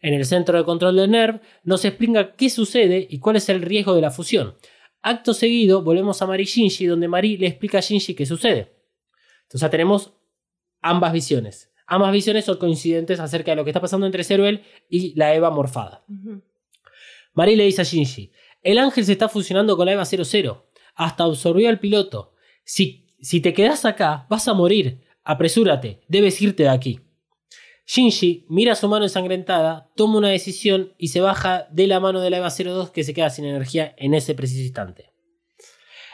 En el centro de control del NERV nos explica qué sucede y cuál es el riesgo de la fusión. Acto seguido, volvemos a Mari Shinji, donde Mari le explica a Shinji qué sucede. Entonces ya tenemos ambas visiones. Ambas visiones son coincidentes acerca de lo que está pasando entre Zeruel y la Eva morfada. Ujú. Marie le dice a Shinji, el ángel se está fusionando con la EVA 00, hasta absorbió al piloto. Si, si te quedas acá, vas a morir. Apresúrate, debes irte de aquí. Shinji mira su mano ensangrentada, toma una decisión y se baja de la mano de la EVA 02 que se queda sin energía en ese preciso instante.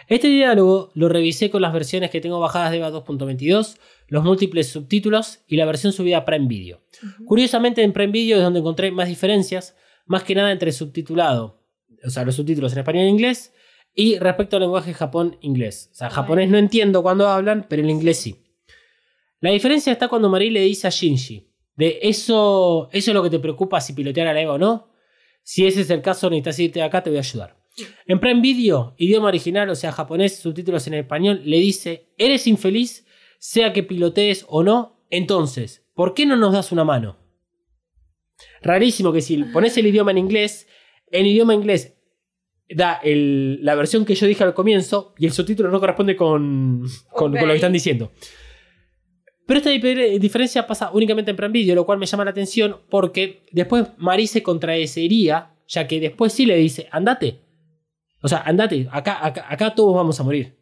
Este diálogo lo revisé con las versiones que tengo bajadas de EVA 2.22, los múltiples subtítulos y la versión subida a Prime Video. Curiosamente en Prime Video es donde encontré más diferencias, más que nada entre subtitulado, o sea, los subtítulos en español e inglés, y respecto al lenguaje Japón-inglés. O sea, japonés no entiendo cuando hablan, pero el inglés sí. La diferencia está cuando Marie le dice a Shinji, de eso, eso es lo que te preocupa si pilotear a la EVA o no. Si ese es el caso, necesitas irte de acá, te voy a ayudar. En Prime Video, idioma original, o sea, japonés, subtítulos en español, le dice, eres infeliz, sea que pilotees o no, entonces, ¿por qué no nos das una mano? Rarísimo que si pones el idioma en inglés, en idioma inglés da el- la versión que yo dije al comienzo y el subtítulo no corresponde con, con, con lo que están diciendo. Pero esta difer- diferencia pasa únicamente en Prime Video, lo cual me llama la atención porque después Marie se contradecería, ya que después sí le dice, andate. O sea, andate, acá, acá, acá todos vamos a morir.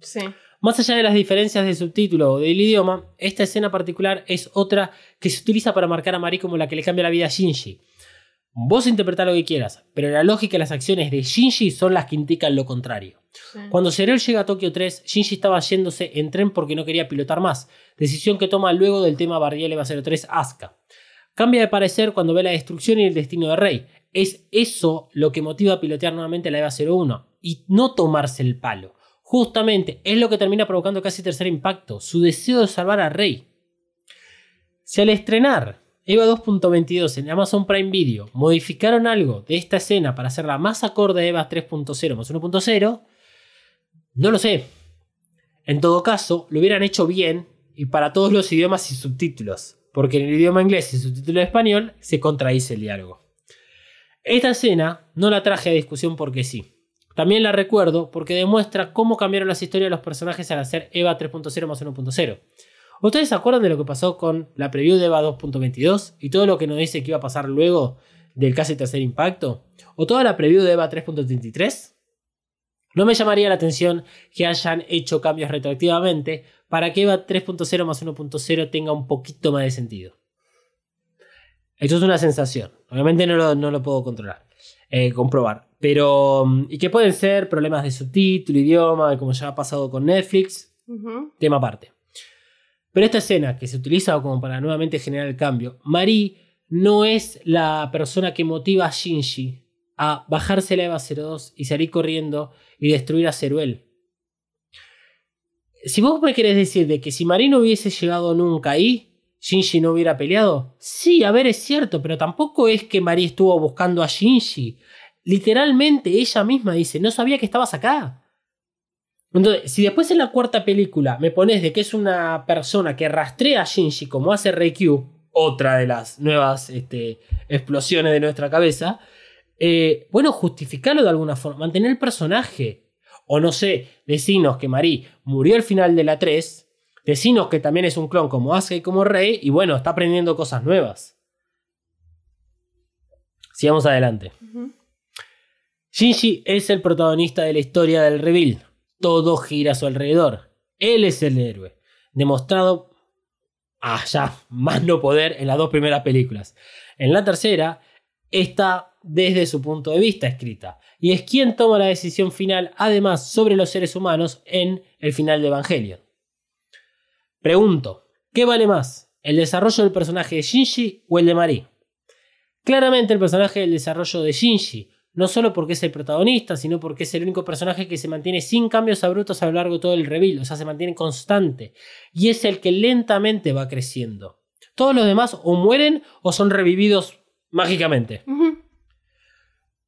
Sí. Más allá de las diferencias de subtítulo o del idioma, esta escena particular es otra que se utiliza para marcar a Marie como la que le cambia la vida a Shinji. Vos interpretá lo que quieras, pero la lógica y las acciones de Shinji son las que indican lo contrario. Cuando Zerel llega a Tokio 3, Shinji estaba yéndose en tren porque no quería pilotar más, decisión que toma luego del tema Barriel Eva 03 Asuka. Cambia de parecer cuando ve la destrucción y el destino de Rey. Es eso lo que motiva a pilotear nuevamente la EVA 01 y no tomarse el palo. Justamente es lo que termina provocando casi tercer impacto, su deseo de salvar a Rey. Si al estrenar EVA 2.22 en Amazon Prime Video modificaron algo de esta escena para hacerla más acorde a EVA 3.0 más 1.0, no lo sé. En todo caso, lo hubieran hecho bien y para todos los idiomas y subtítulos, porque en el idioma inglés y subtítulo en español se contradice el diálogo. Esta escena no la traje a discusión porque sí. También la recuerdo porque demuestra cómo cambiaron las historias de los personajes al hacer EVA 3.0 más 1.0. ¿Ustedes se acuerdan de lo que pasó con la preview de EVA 2.22 y todo lo que nos dice que iba a pasar luego del casi tercer impacto? ¿O toda la preview de EVA 3.33? No me llamaría la atención que hayan hecho cambios retroactivamente para que EVA 3.0 más 1.0 tenga un poquito más de sentido. Esto es una sensación. Obviamente no lo, no lo puedo controlar, eh, comprobar. Pero, mm, y que pueden ser problemas de subtítulo, idioma, como ya ha pasado con Netflix, tema aparte. Pero esta escena que se utiliza como para nuevamente generar el cambio, Marie no es la persona que motiva a Shinji a bajarse la EVA 02 y salir corriendo y destruir a Ceruel. Si vos me querés decir de que si Marie no hubiese llegado nunca ahí, Shinji no hubiera peleado, sí, a ver, es cierto, pero tampoco es que Marie estuvo buscando a Shinji. Literalmente ella misma dice, no sabía que estabas acá. Entonces, si después en la cuarta película me pones de que es una persona que rastrea a Shinji como hace Reikyu, otra de las nuevas este, explosiones de nuestra cabeza, eh, bueno, justificarlo de alguna forma, mantener el personaje. O no sé, decinos que Marie murió al final de la 3, decinos que también es un clon como Asuka y como Rey, y bueno, está aprendiendo cosas nuevas. Sigamos adelante. Shinji es el protagonista de la historia del reveal. Todo gira a su alrededor. Él es el héroe. Demostrado allá, más no poder, en las dos primeras películas. En la tercera, está desde su punto de vista escrita. Y es quien toma la decisión final, además, sobre los seres humanos en el final de Evangelion. Pregunto, ¿qué vale más? ¿El desarrollo del personaje de Shinji o el de Marie? Claramente el personaje del desarrollo de Shinji, no solo porque es el protagonista, sino porque es el único personaje que se mantiene sin cambios abruptos a lo largo de todo el reveal, o sea, se mantiene constante, y es el que lentamente va creciendo. Todos los demás o mueren o son revividos mágicamente.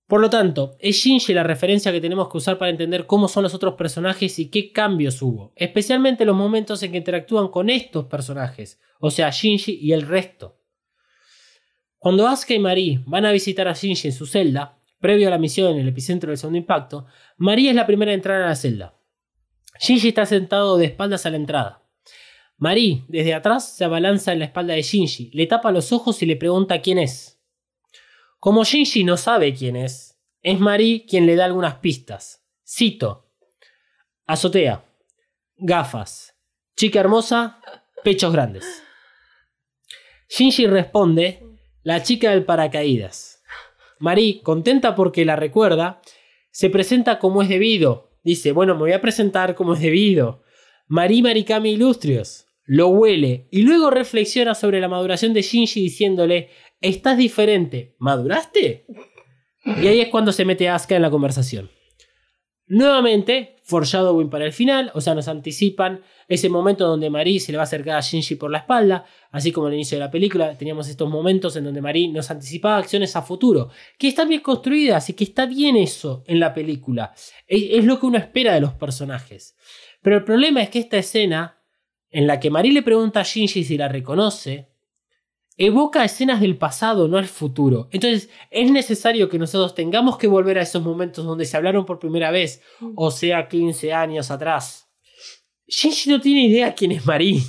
Por lo tanto, es Shinji la referencia que tenemos que usar para entender cómo son los otros personajes y qué cambios hubo, especialmente los momentos en que interactúan con estos personajes, o sea, Shinji y el resto. Cuando Asuka y Marie van a visitar a Shinji en su celda, previo a la misión en el epicentro del segundo impacto, Marie es la primera en entrar a la celda. Shinji está sentado de espaldas a la entrada. Marie, desde atrás, se abalanza en la espalda de Shinji, le tapa los ojos y le pregunta quién es. Como Shinji no sabe quién es, es Marie quien le da algunas pistas. Cito: Azotea, gafas, chica hermosa, pechos grandes. Shinji responde: La chica del paracaídas. Marie, contenta porque la recuerda, se presenta como es debido. Dice: Bueno, me voy a presentar como es debido. Marie Marikami Illustrios. Lo huele y luego reflexiona sobre la maduración de Shinji diciéndole: Estás diferente. ¿Maduraste? Y ahí es cuando se mete Asuka en la conversación. Nuevamente, foreshadowing para el final, o sea, nos anticipan ese momento donde Marie se le va a acercar a Shinji por la espalda, así como al inicio de la película teníamos estos momentos en donde Marie nos anticipaba acciones a futuro, que están bien construidas y que está bien eso en la película. Es, es lo que uno espera de los personajes. Pero el problema es que esta escena, en la que Marie le pregunta a Shinji si la reconoce, evoca escenas del pasado, no al futuro. Entonces, es necesario que nosotros tengamos que volver a esos momentos donde se hablaron por primera vez, o sea, 15 años atrás. Shinji no tiene idea quién es Marie.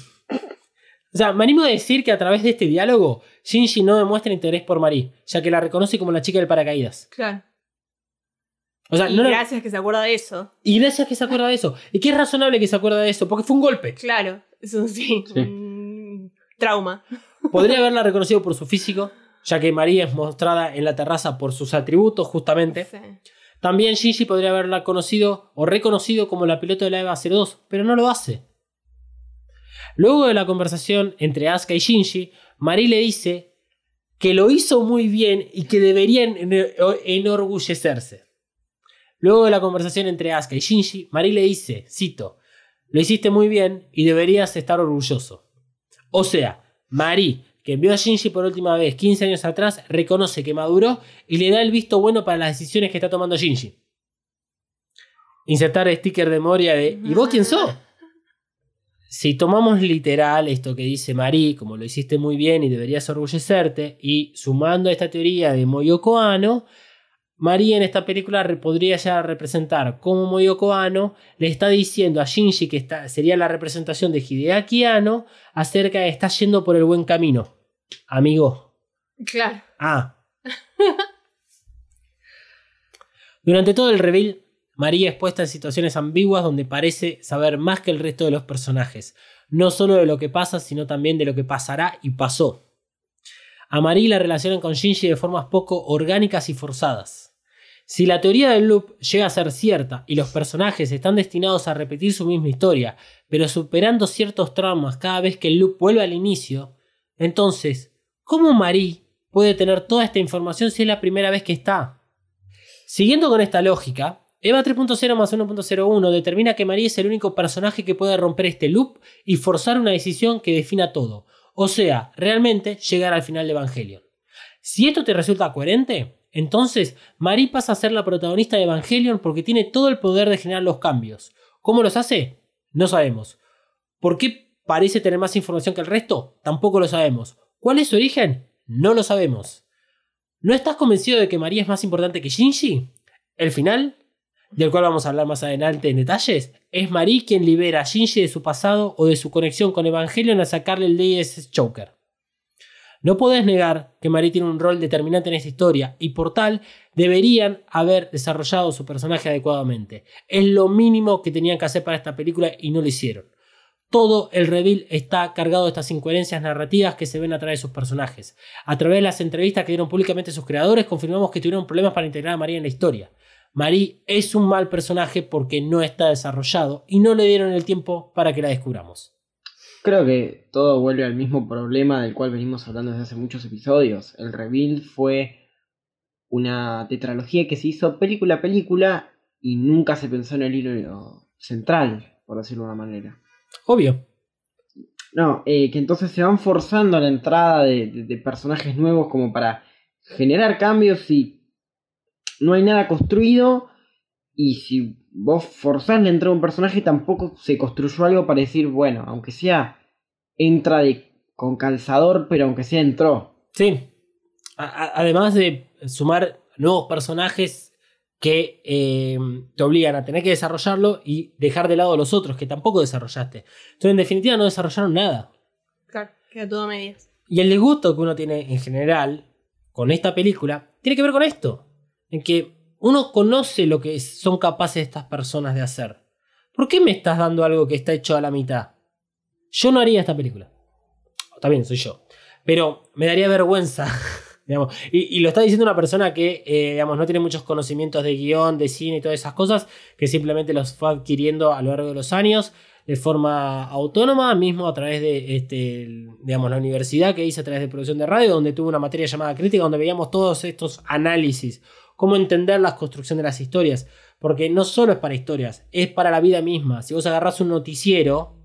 O sea, me animo a decir que a través de este diálogo, Shinji no demuestra interés por Marie, ya que la reconoce como la chica del paracaídas. Claro. O sea, Y no la- gracias que se acuerda de eso. y gracias que se acuerda de eso. Y que es razonable que se acuerda de eso, porque fue un golpe. Claro. Eso sí. Sí. un trauma. Podría haberla reconocido por su físico, ya que María es mostrada en la terraza por sus atributos, justamente. Sí. También Shinji podría haberla conocido o reconocido como la piloto de la EVA 02, pero no lo hace. Luego de la conversación entre Asuka y Shinji, Marie le dice que lo hizo muy bien y que deberían eno- enorgullecerse. Luego de la conversación entre Asuka y Shinji, Marie le dice, cito, lo hiciste muy bien y deberías estar orgulloso. O sea, Marie, que envió a Shinji por última vez 15 años atrás, reconoce que maduró y le da el visto bueno para las decisiones que está tomando Shinji. Insertar sticker de Moria de ¿Y vos quién sos? Si tomamos literal esto que dice Marie, como lo hiciste muy bien y deberías orgullecerte, y sumando a esta teoría de Moyoko Ano, Marie en esta película podría ya representar como Moyoko Ano le está diciendo a Shinji que está, sería la representación de Hideaki Ano acerca de está yendo por el buen camino. Amigo. Claro. Ah. [LAUGHS] Durante todo el reveal, María es puesta en situaciones ambiguas donde parece saber más que el resto de los personajes, no solo de lo que pasa, sino también de lo que pasará y pasó. A Marie la relacionan con Shinji de formas poco orgánicas y forzadas. Si la teoría del loop llega a ser cierta y los personajes están destinados a repetir su misma historia, pero superando ciertos traumas cada vez que el loop vuelve al inicio, entonces, ¿cómo Marie puede tener toda esta información si es la primera vez que está? Siguiendo con esta lógica, EVA 3.0 más 1.01 determina que Marie es el único personaje que puede romper este loop y forzar una decisión que defina todo, o sea, realmente llegar al final de Evangelion. Si esto te resulta coherente, entonces Marie pasa a ser la protagonista de Evangelion porque tiene todo el poder de generar los cambios. ¿Cómo los hace? No sabemos. ¿Por qué parece tener más información que el resto? Tampoco lo sabemos. ¿Cuál es su origen? No lo sabemos. ¿No estás convencido de que María es más importante que Shinji? El final, del cual vamos a hablar más adelante en detalles, es Marie quien libera a Shinji de su pasado o de su conexión con Evangelion al sacarle el DS Choker. No podés negar que Marie tiene un rol determinante en esta historia y por tal deberían haber desarrollado su personaje adecuadamente. Es lo mínimo que tenían que hacer para esta película y no lo hicieron. Todo el reveal está cargado de estas incoherencias narrativas que se ven a través de sus personajes. A través de las entrevistas que dieron públicamente sus creadores, confirmamos que tuvieron problemas para integrar a María en la historia. Marie es un mal personaje porque no está desarrollado y no le dieron el tiempo para que la descubramos. Creo que todo vuelve al mismo problema del cual venimos hablando desde hace muchos episodios. El reveal fue una tetralogía que se hizo película a película y nunca se pensó en el hilo central, por decirlo de una manera. Obvio. No, eh, que entonces se van forzando la entrada de, de- de personajes nuevos como para generar cambios y no hay nada construido. Y si vos forzás la entrada de un personaje, tampoco se construyó algo para decir, bueno, aunque sea, entra de, con calzador, pero aunque sea entró. Sí. A- a- además de sumar nuevos personajes que eh, te obligan a tener que desarrollarlo y dejar de lado los otros que tampoco desarrollaste. Entonces, en definitiva, no desarrollaron nada. Claro, queda todo a medias. Y el disgusto que uno tiene en general con esta película tiene que ver con esto. En que uno conoce lo que son capaces estas personas de hacer. ¿Por qué me estás dando algo que está hecho a la mitad? Yo no haría esta película. Está bien, soy yo. Pero me daría vergüenza. [LAUGHS] Y, lo está diciendo una persona que eh, digamos, no tiene muchos conocimientos de guion, de cine y todas esas cosas, que simplemente los fue adquiriendo a lo largo de los años de forma autónoma, mismo a través de este, digamos, la universidad que hice a través de producción de radio, donde tuve una materia llamada crítica, donde veíamos todos estos análisis, cómo entender la construcción de las historias, porque no solo es para historias, es para la vida misma. Si vos agarrás un noticiero,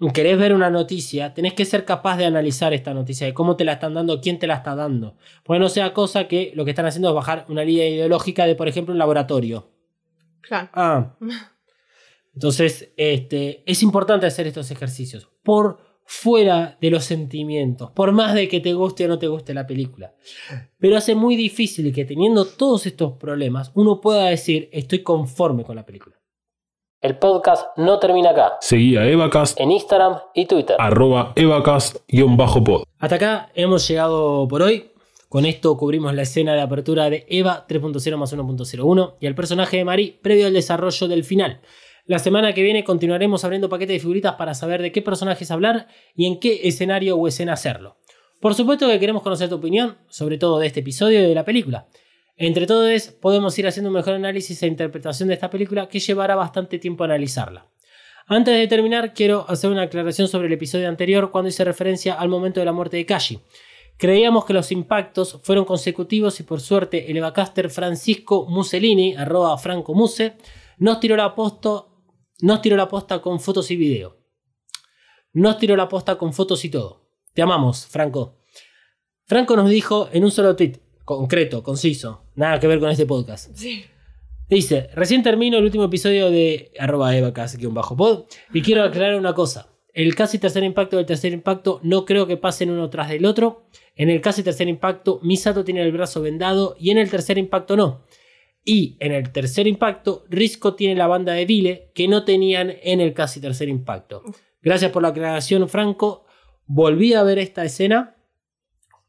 y querés ver una noticia, tenés que ser capaz de analizar esta noticia, de cómo te la están dando, quién te la está dando. Porque no sea cosa que lo que están haciendo es bajar una línea ideológica de, por ejemplo, un laboratorio. Claro. Ah. [LAUGHS] Entonces, este, es importante hacer estos ejercicios por fuera de los sentimientos, por más de que te guste o no te guste la película. Pero hace muy difícil que teniendo todos estos problemas, uno pueda decir estoy conforme con la película. El podcast no termina acá. Seguí a Evacast, En Instagram y Twitter. arroba evacast-pod. Hasta acá hemos llegado por hoy. Con esto cubrimos la escena de apertura de Eva 3.0 más 1.01 y el personaje de Mari previo al desarrollo del final. La semana que viene continuaremos abriendo paquetes de figuritas para saber de qué personajes hablar y en qué escenario o escena hacerlo. Por supuesto que queremos conocer tu opinión, sobre todo de este episodio y de la película. Entre todos podemos ir haciendo un mejor análisis e interpretación de esta película que llevará bastante tiempo analizarla. Antes de terminar, quiero hacer una aclaración sobre el episodio anterior cuando hice referencia al momento de la muerte de Kashi. Creíamos que los impactos fueron consecutivos y por suerte el evacaster Francisco Mussolini, arroba Franco Muse, nos tiró la posta, nos tiró la posta con fotos y video. Nos tiró la posta con fotos y todo. Te amamos, Franco. Franco nos dijo en un solo tweet, concreto, conciso, nada que ver con este podcast. Sí. Dice, recién termino el último episodio de arroba evacas-pod y quiero aclarar una cosa. El casi tercer impacto del tercer impacto no creo que pasen uno tras del otro. En el casi tercer impacto, Misato tiene el brazo vendado y en el tercer impacto no. Y en el tercer impacto, Risco tiene la banda de Vile que no tenían en el casi tercer impacto. Gracias por la aclaración, Franco. Volví a ver esta escena.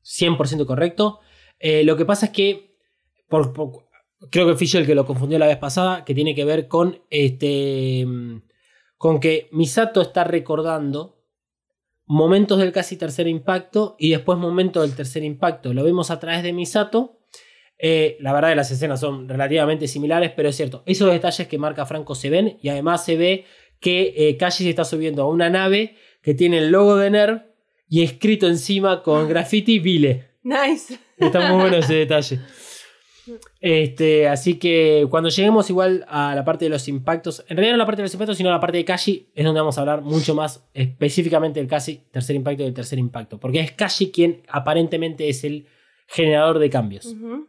100% correcto. Eh, lo que pasa es que por, por- creo que el que lo confundió la vez pasada, que tiene que ver con este con que Misato está recordando momentos del casi tercer impacto y después momentos del tercer impacto. Lo vemos a través de Misato. Eh, la verdad que las escenas son relativamente similares, pero es cierto, esos detalles que marca Franco se ven y además se ve que eh, se está subiendo a una nave que tiene el logo de NERV y escrito encima con graffiti Vile. Nice. Está muy bueno ese [LAUGHS] detalle. Este, así que cuando lleguemos igual a la parte de los impactos, en realidad no la parte de los impactos, sino la parte de Kashi, es donde vamos a hablar mucho más específicamente del casi tercer impacto y del tercer impacto. Porque es Kashi quien aparentemente es el generador de cambios. Ujú.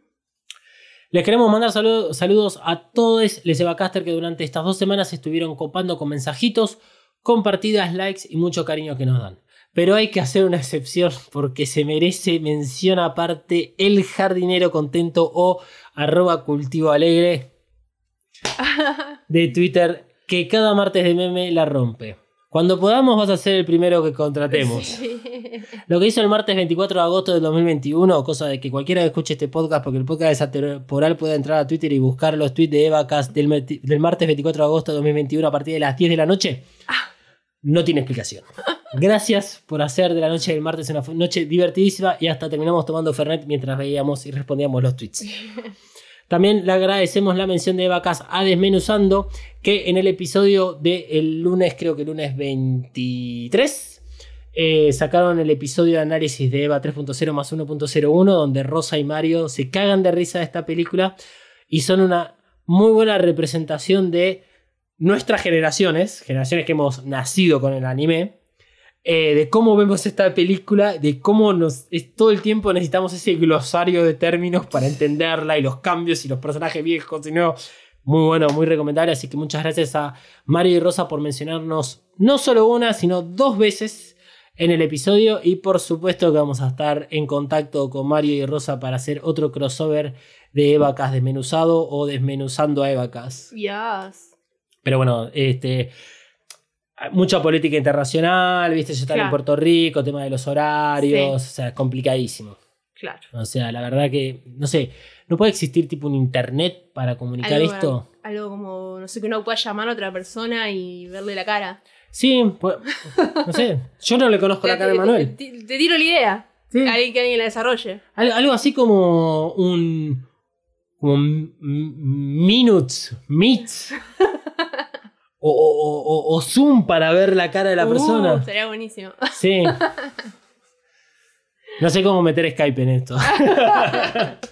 Les queremos mandar saludo- saludos a todos les Evacaster que durante estas dos semanas estuvieron copando con mensajitos, compartidas, likes y mucho cariño que nos dan. Pero hay que hacer una excepción porque se merece mención aparte el jardinero contento o arroba cultivo alegre [LAUGHS] de Twitter que cada martes de meme la rompe. Cuando podamos vas a ser el primero que contratemos. Sí. [LAUGHS] Lo que hizo el martes 24 de agosto del 2021, cosa de que cualquiera que escuche este podcast, porque el podcast es atemporal, pueda entrar a Twitter y buscar los tweets de Evacast del, del martes 24 de agosto de 2021 a partir de las 10 de la noche, no tiene explicación. [LAUGHS] Gracias por hacer de la noche del martes una noche divertidísima y hasta terminamos tomando Fernet mientras veíamos y respondíamos los tweets. [LAUGHS] También le agradecemos la mención de Evacas a Desmenuzando, que en el episodio del lunes, creo que el lunes 23, eh, sacaron el episodio de análisis de Eva 3.0 más 1.01, donde Rosa y Mario se cagan de risa de esta película y son una muy buena representación de nuestras generaciones, generaciones que hemos nacido con el anime, eh, de cómo vemos esta película, de cómo nos es, todo el tiempo necesitamos ese glosario de términos para entenderla y los cambios y los personajes viejos y nuevos. Muy bueno, muy recomendable. Así que muchas gracias a Mario y Rosa por mencionarnos no solo una, sino dos veces en el episodio. Y por supuesto que vamos a estar en contacto con Mario y Rosa para hacer otro crossover de Evacas desmenuzado o desmenuzando a Evacas. Yes. Pero bueno, este. Mucha política internacional, viste, yo estaba en. Puerto Rico, tema de los horarios, Sí. o sea, es complicadísimo. Claro. O sea, la verdad que, no sé, no puede existir tipo un internet para comunicar Algo, esto. algo como, no sé, que uno pueda llamar a otra persona y verle la cara. Sí, pues, no sé, yo no le conozco la cara de te- Manuel. Te, te tiro la idea. Sí. Alguien que alguien la desarrolle. Algo, algo así como un. como minutes, meets. [LAUGHS] o, o- o- o Zoom para ver la cara de la Uh, persona. Sería buenísimo. Sí. [LAUGHS] No sé cómo meter Skype en esto. [LAUGHS]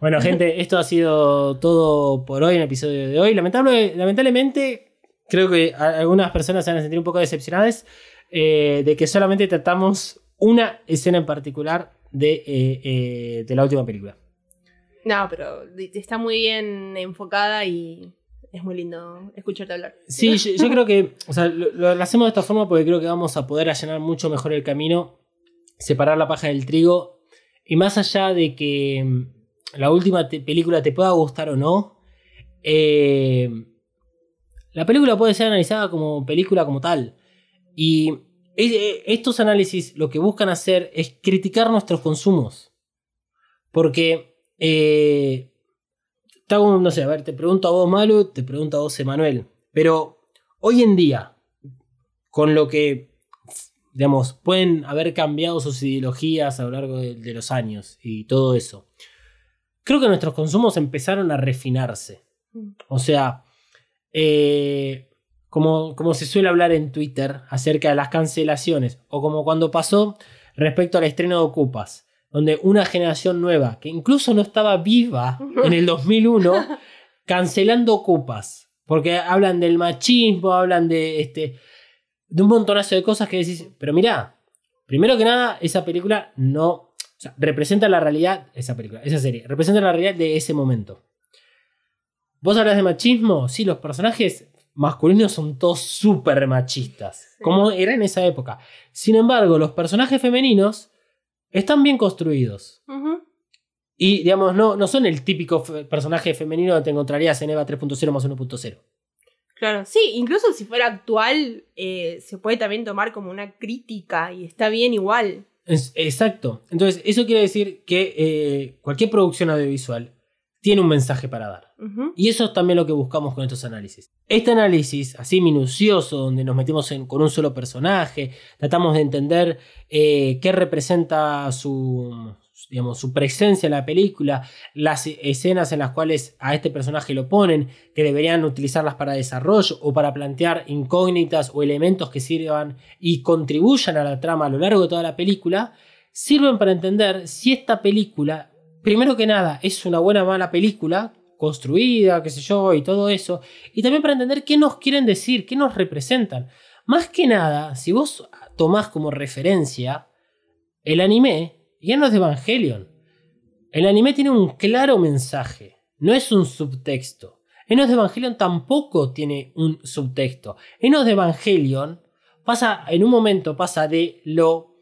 bueno, gente, esto ha sido todo por hoy en el episodio de hoy. Lamentable- lamentablemente, creo que algunas personas se van a sentir un poco decepcionadas eh, de que solamente tratamos una escena en particular de, eh, eh, de la última película. No, pero está muy bien enfocada y es muy lindo escucharte hablar. Sí, [LAUGHS] yo, yo creo que o sea, lo, hacemos de esta forma porque creo que vamos a poder allanar mucho mejor el camino, separar la paja del trigo y más allá de que mm, la última te- película te pueda gustar o no, eh, la película puede ser analizada como película como tal. Y eh, estos análisis lo que buscan hacer es criticar nuestros consumos. Porque, eh, te hago, no sé, a ver, te pregunto a vos, Malu, te pregunto a vos, Emanuel. Pero hoy en día, con lo que, digamos, pueden haber cambiado sus ideologías a lo largo de, de los años y todo eso, creo que nuestros consumos empezaron a refinarse. Mm. O sea, eh, como, como se suele hablar en Twitter acerca de las cancelaciones, o como cuando pasó respecto al estreno de Ocupas, donde una generación nueva, que incluso no estaba viva en el 2001, [LAUGHS] cancelando Ocupas, porque hablan del machismo, hablan de, este, de un montonazo de cosas que decís, pero mirá, primero que nada, esa película no... o sea, representa la realidad, esa película, esa serie, representa la realidad de ese momento. ¿Vos hablas de machismo? Sí, los personajes masculinos son todos súper machistas, Sí. como era en esa época. Sin embargo, los personajes femeninos están bien construidos. Y, digamos, no, no son el típico fe- personaje femenino que te encontrarías en EVA 3.0 más 1.0. Claro, sí, incluso si fuera actual, eh, se puede también tomar como una crítica y está bien igual. Es- exacto. Entonces, eso quiere decir que eh, cualquier producción audiovisual tiene un mensaje para dar. Y eso es también lo que buscamos con estos análisis. Este análisis, así minucioso, donde nos metimos en- con un solo personaje, tratamos de entender eh, qué representa su, digamos, su presencia en la película, las escenas en las cuales a este personaje lo ponen, que deberían utilizarlas para desarrollo o para plantear incógnitas o elementos que sirvan y contribuyan a la trama a lo largo de toda la película, sirven para entender si esta película, primero que nada, es una buena mala película, construida, qué sé yo, y todo eso, y también para entender qué nos quieren decir, qué nos representan. Más que nada, si vos tomás como referencia el anime, ya no de Evangelion. El anime tiene un claro mensaje, no es un subtexto. Enos de Evangelion tampoco tiene un subtexto. Enos de Evangelion pasa, en un momento pasa de lo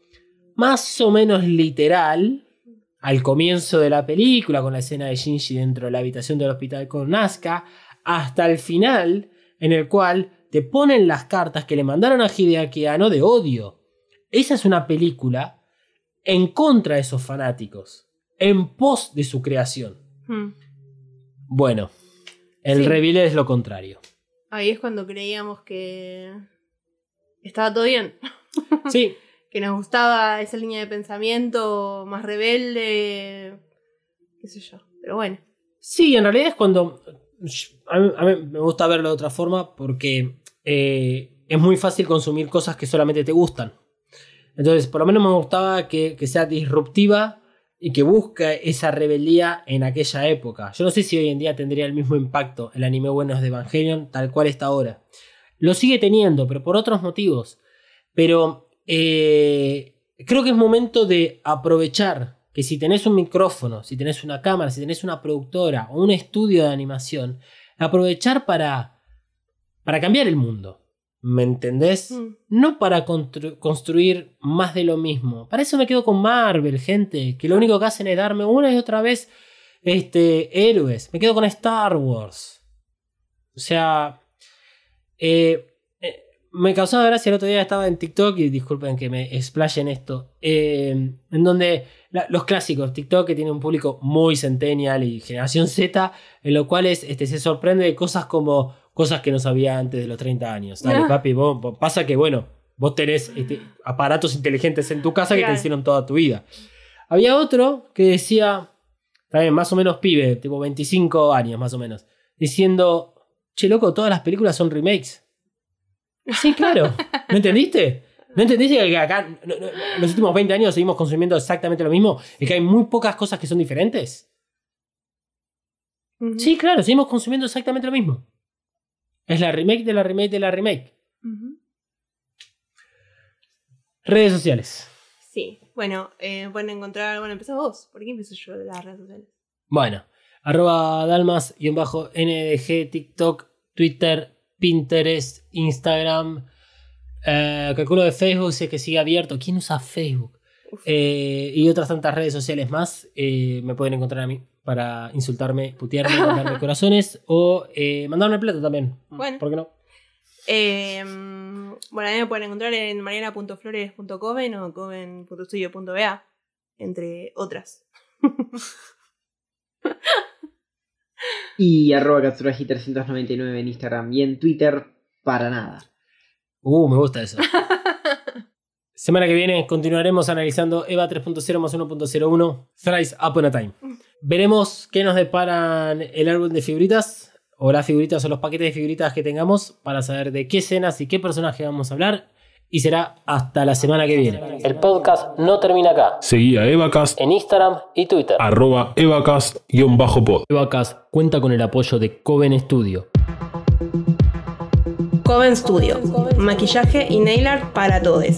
más o menos literal al comienzo de la película con la escena de Shinji dentro de la habitación del hospital con Nazca hasta el final en el cual te ponen las cartas que le mandaron a Hideaki Anno de odio. Esa es una película en contra de esos fanáticos, en pos de su creación. Hmm. Bueno, el Sí. reveal es lo contrario. Ahí es cuando creíamos que estaba todo bien. Sí, [LAUGHS] Que nos gustaba esa línea de pensamiento más rebelde. qué sé yo. Pero bueno. Sí, en realidad es cuando. A mí, me gusta verlo de otra forma porque eh, es muy fácil consumir cosas que solamente te gustan. Entonces, por lo menos me gustaba que, que sea disruptiva y que busque esa rebeldía en aquella época. Yo no sé si hoy en día tendría el mismo impacto el anime bueno de Evangelion tal cual está ahora. Lo sigue teniendo, pero por otros motivos. Pero eh, creo que es momento de aprovechar que si tenés un micrófono, si tenés una cámara, si tenés una productora o un estudio de animación, aprovechar para, para cambiar el mundo. ¿Me entendés? Mm. No para constru- construir más de lo mismo. Para eso me quedo con Marvel, gente, que lo único que hacen es darme una y otra vez este, héroes. Me quedo con Star Wars. O sea, eh, eh, me causaba gracia el otro día estaba en TikTok y disculpen que me explayen esto. eh, en donde la- los clásicos, TikTok que tiene un público muy centennial y generación Z, en lo cual es, este, se sorprende de cosas como cosas que no sabía antes de los 30 años. Dale, Ah. papi, vos, vos- pasa que bueno, vos tenés este, aparatos inteligentes en tu casa que te hicieron toda tu vida. Había otro que decía, también más o menos pibe, tipo 25 años más o menos, diciendo, che loco, todas las películas son remakes. Sí, claro. ¿No entendiste? ¿No entendiste que acá en los últimos 20 años seguimos consumiendo exactamente lo mismo y que hay muy pocas cosas que son diferentes? Sí, claro, seguimos consumiendo exactamente lo mismo. Es la remake de la remake de la remake. Redes sociales. Sí. Bueno, eh, pueden encontrar. Bueno, empezá vos. ¿Por qué empiezo yo de las redes sociales? Bueno, arroba dalmas-ndg, TikTok, Twitter, Pinterest, Instagram. Eh, calculo de Facebook, sé que sigue abierto. ¿Quién usa Facebook? Eh, y otras tantas redes sociales más. eh, me pueden encontrar a mí para insultarme, putearme, mandarme [LAUGHS] corazones o eh, mandarme plata también. Bueno. ¿Por qué no? Eh, bueno, a mí me pueden encontrar en mariana.flores.coven o coven.studio.ba, entre otras. [LAUGHS] Y arroba Katsuragi399 en Instagram y en Twitter para nada. Uh, me gusta eso. [LAUGHS] Semana que viene continuaremos analizando EVA 3.0 más 1.01 Thrice Upon a Time. Veremos qué nos deparan el árbol de figuritas o las figuritas o los paquetes de figuritas que tengamos para saber de qué escenas y qué personaje vamos a hablar. Y será hasta la semana que viene. El podcast no termina acá. Seguí a Evacast, En Instagram y Twitter. arroba Evacast-pod. EvaCast cuenta con el apoyo de Coven Studio. Coven Studio, maquillaje y nail art para todos.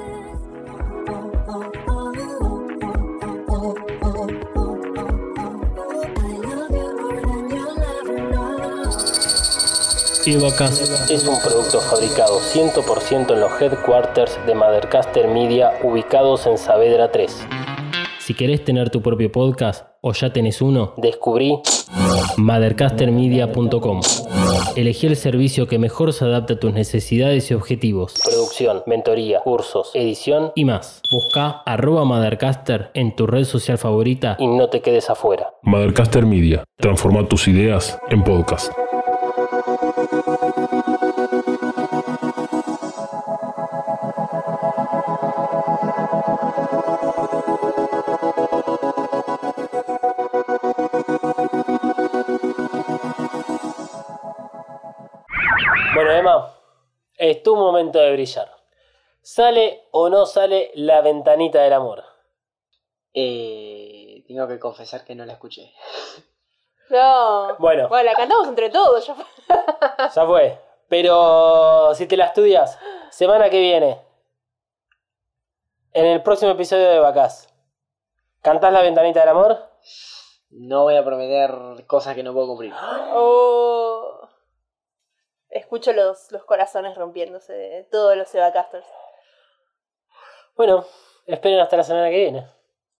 Es un producto fabricado 100% en los headquarters de Mothercaster Media ubicados en Saavedra 3. Si querés tener tu propio podcast o ya tenés uno, descubrí mothercastermedia.com. Elegí el servicio que mejor se adapta a tus necesidades y objetivos. Producción, mentoría, cursos, edición y más. Busca arroba Mothercaster en tu red social favorita y no te quedes afuera. Mothercaster Media. Transforma tus ideas en podcast. Bueno, Emma, es tu momento de brillar. ¿Sale o no sale la ventanita del amor? Eh, tengo que confesar que no la escuché. [LAUGHS] No. Bueno. Bueno, la cantamos entre todos. Ya fue. [LAUGHS] Ya fue. Pero si te la estudias, semana que viene, en el próximo episodio de Vacas, ¿cantás la ventanita del amor? No voy a prometer cosas que no puedo cumplir. Oh. Escucho los, los corazones rompiéndose de todos los Evacasters. Bueno, esperen hasta la semana que viene.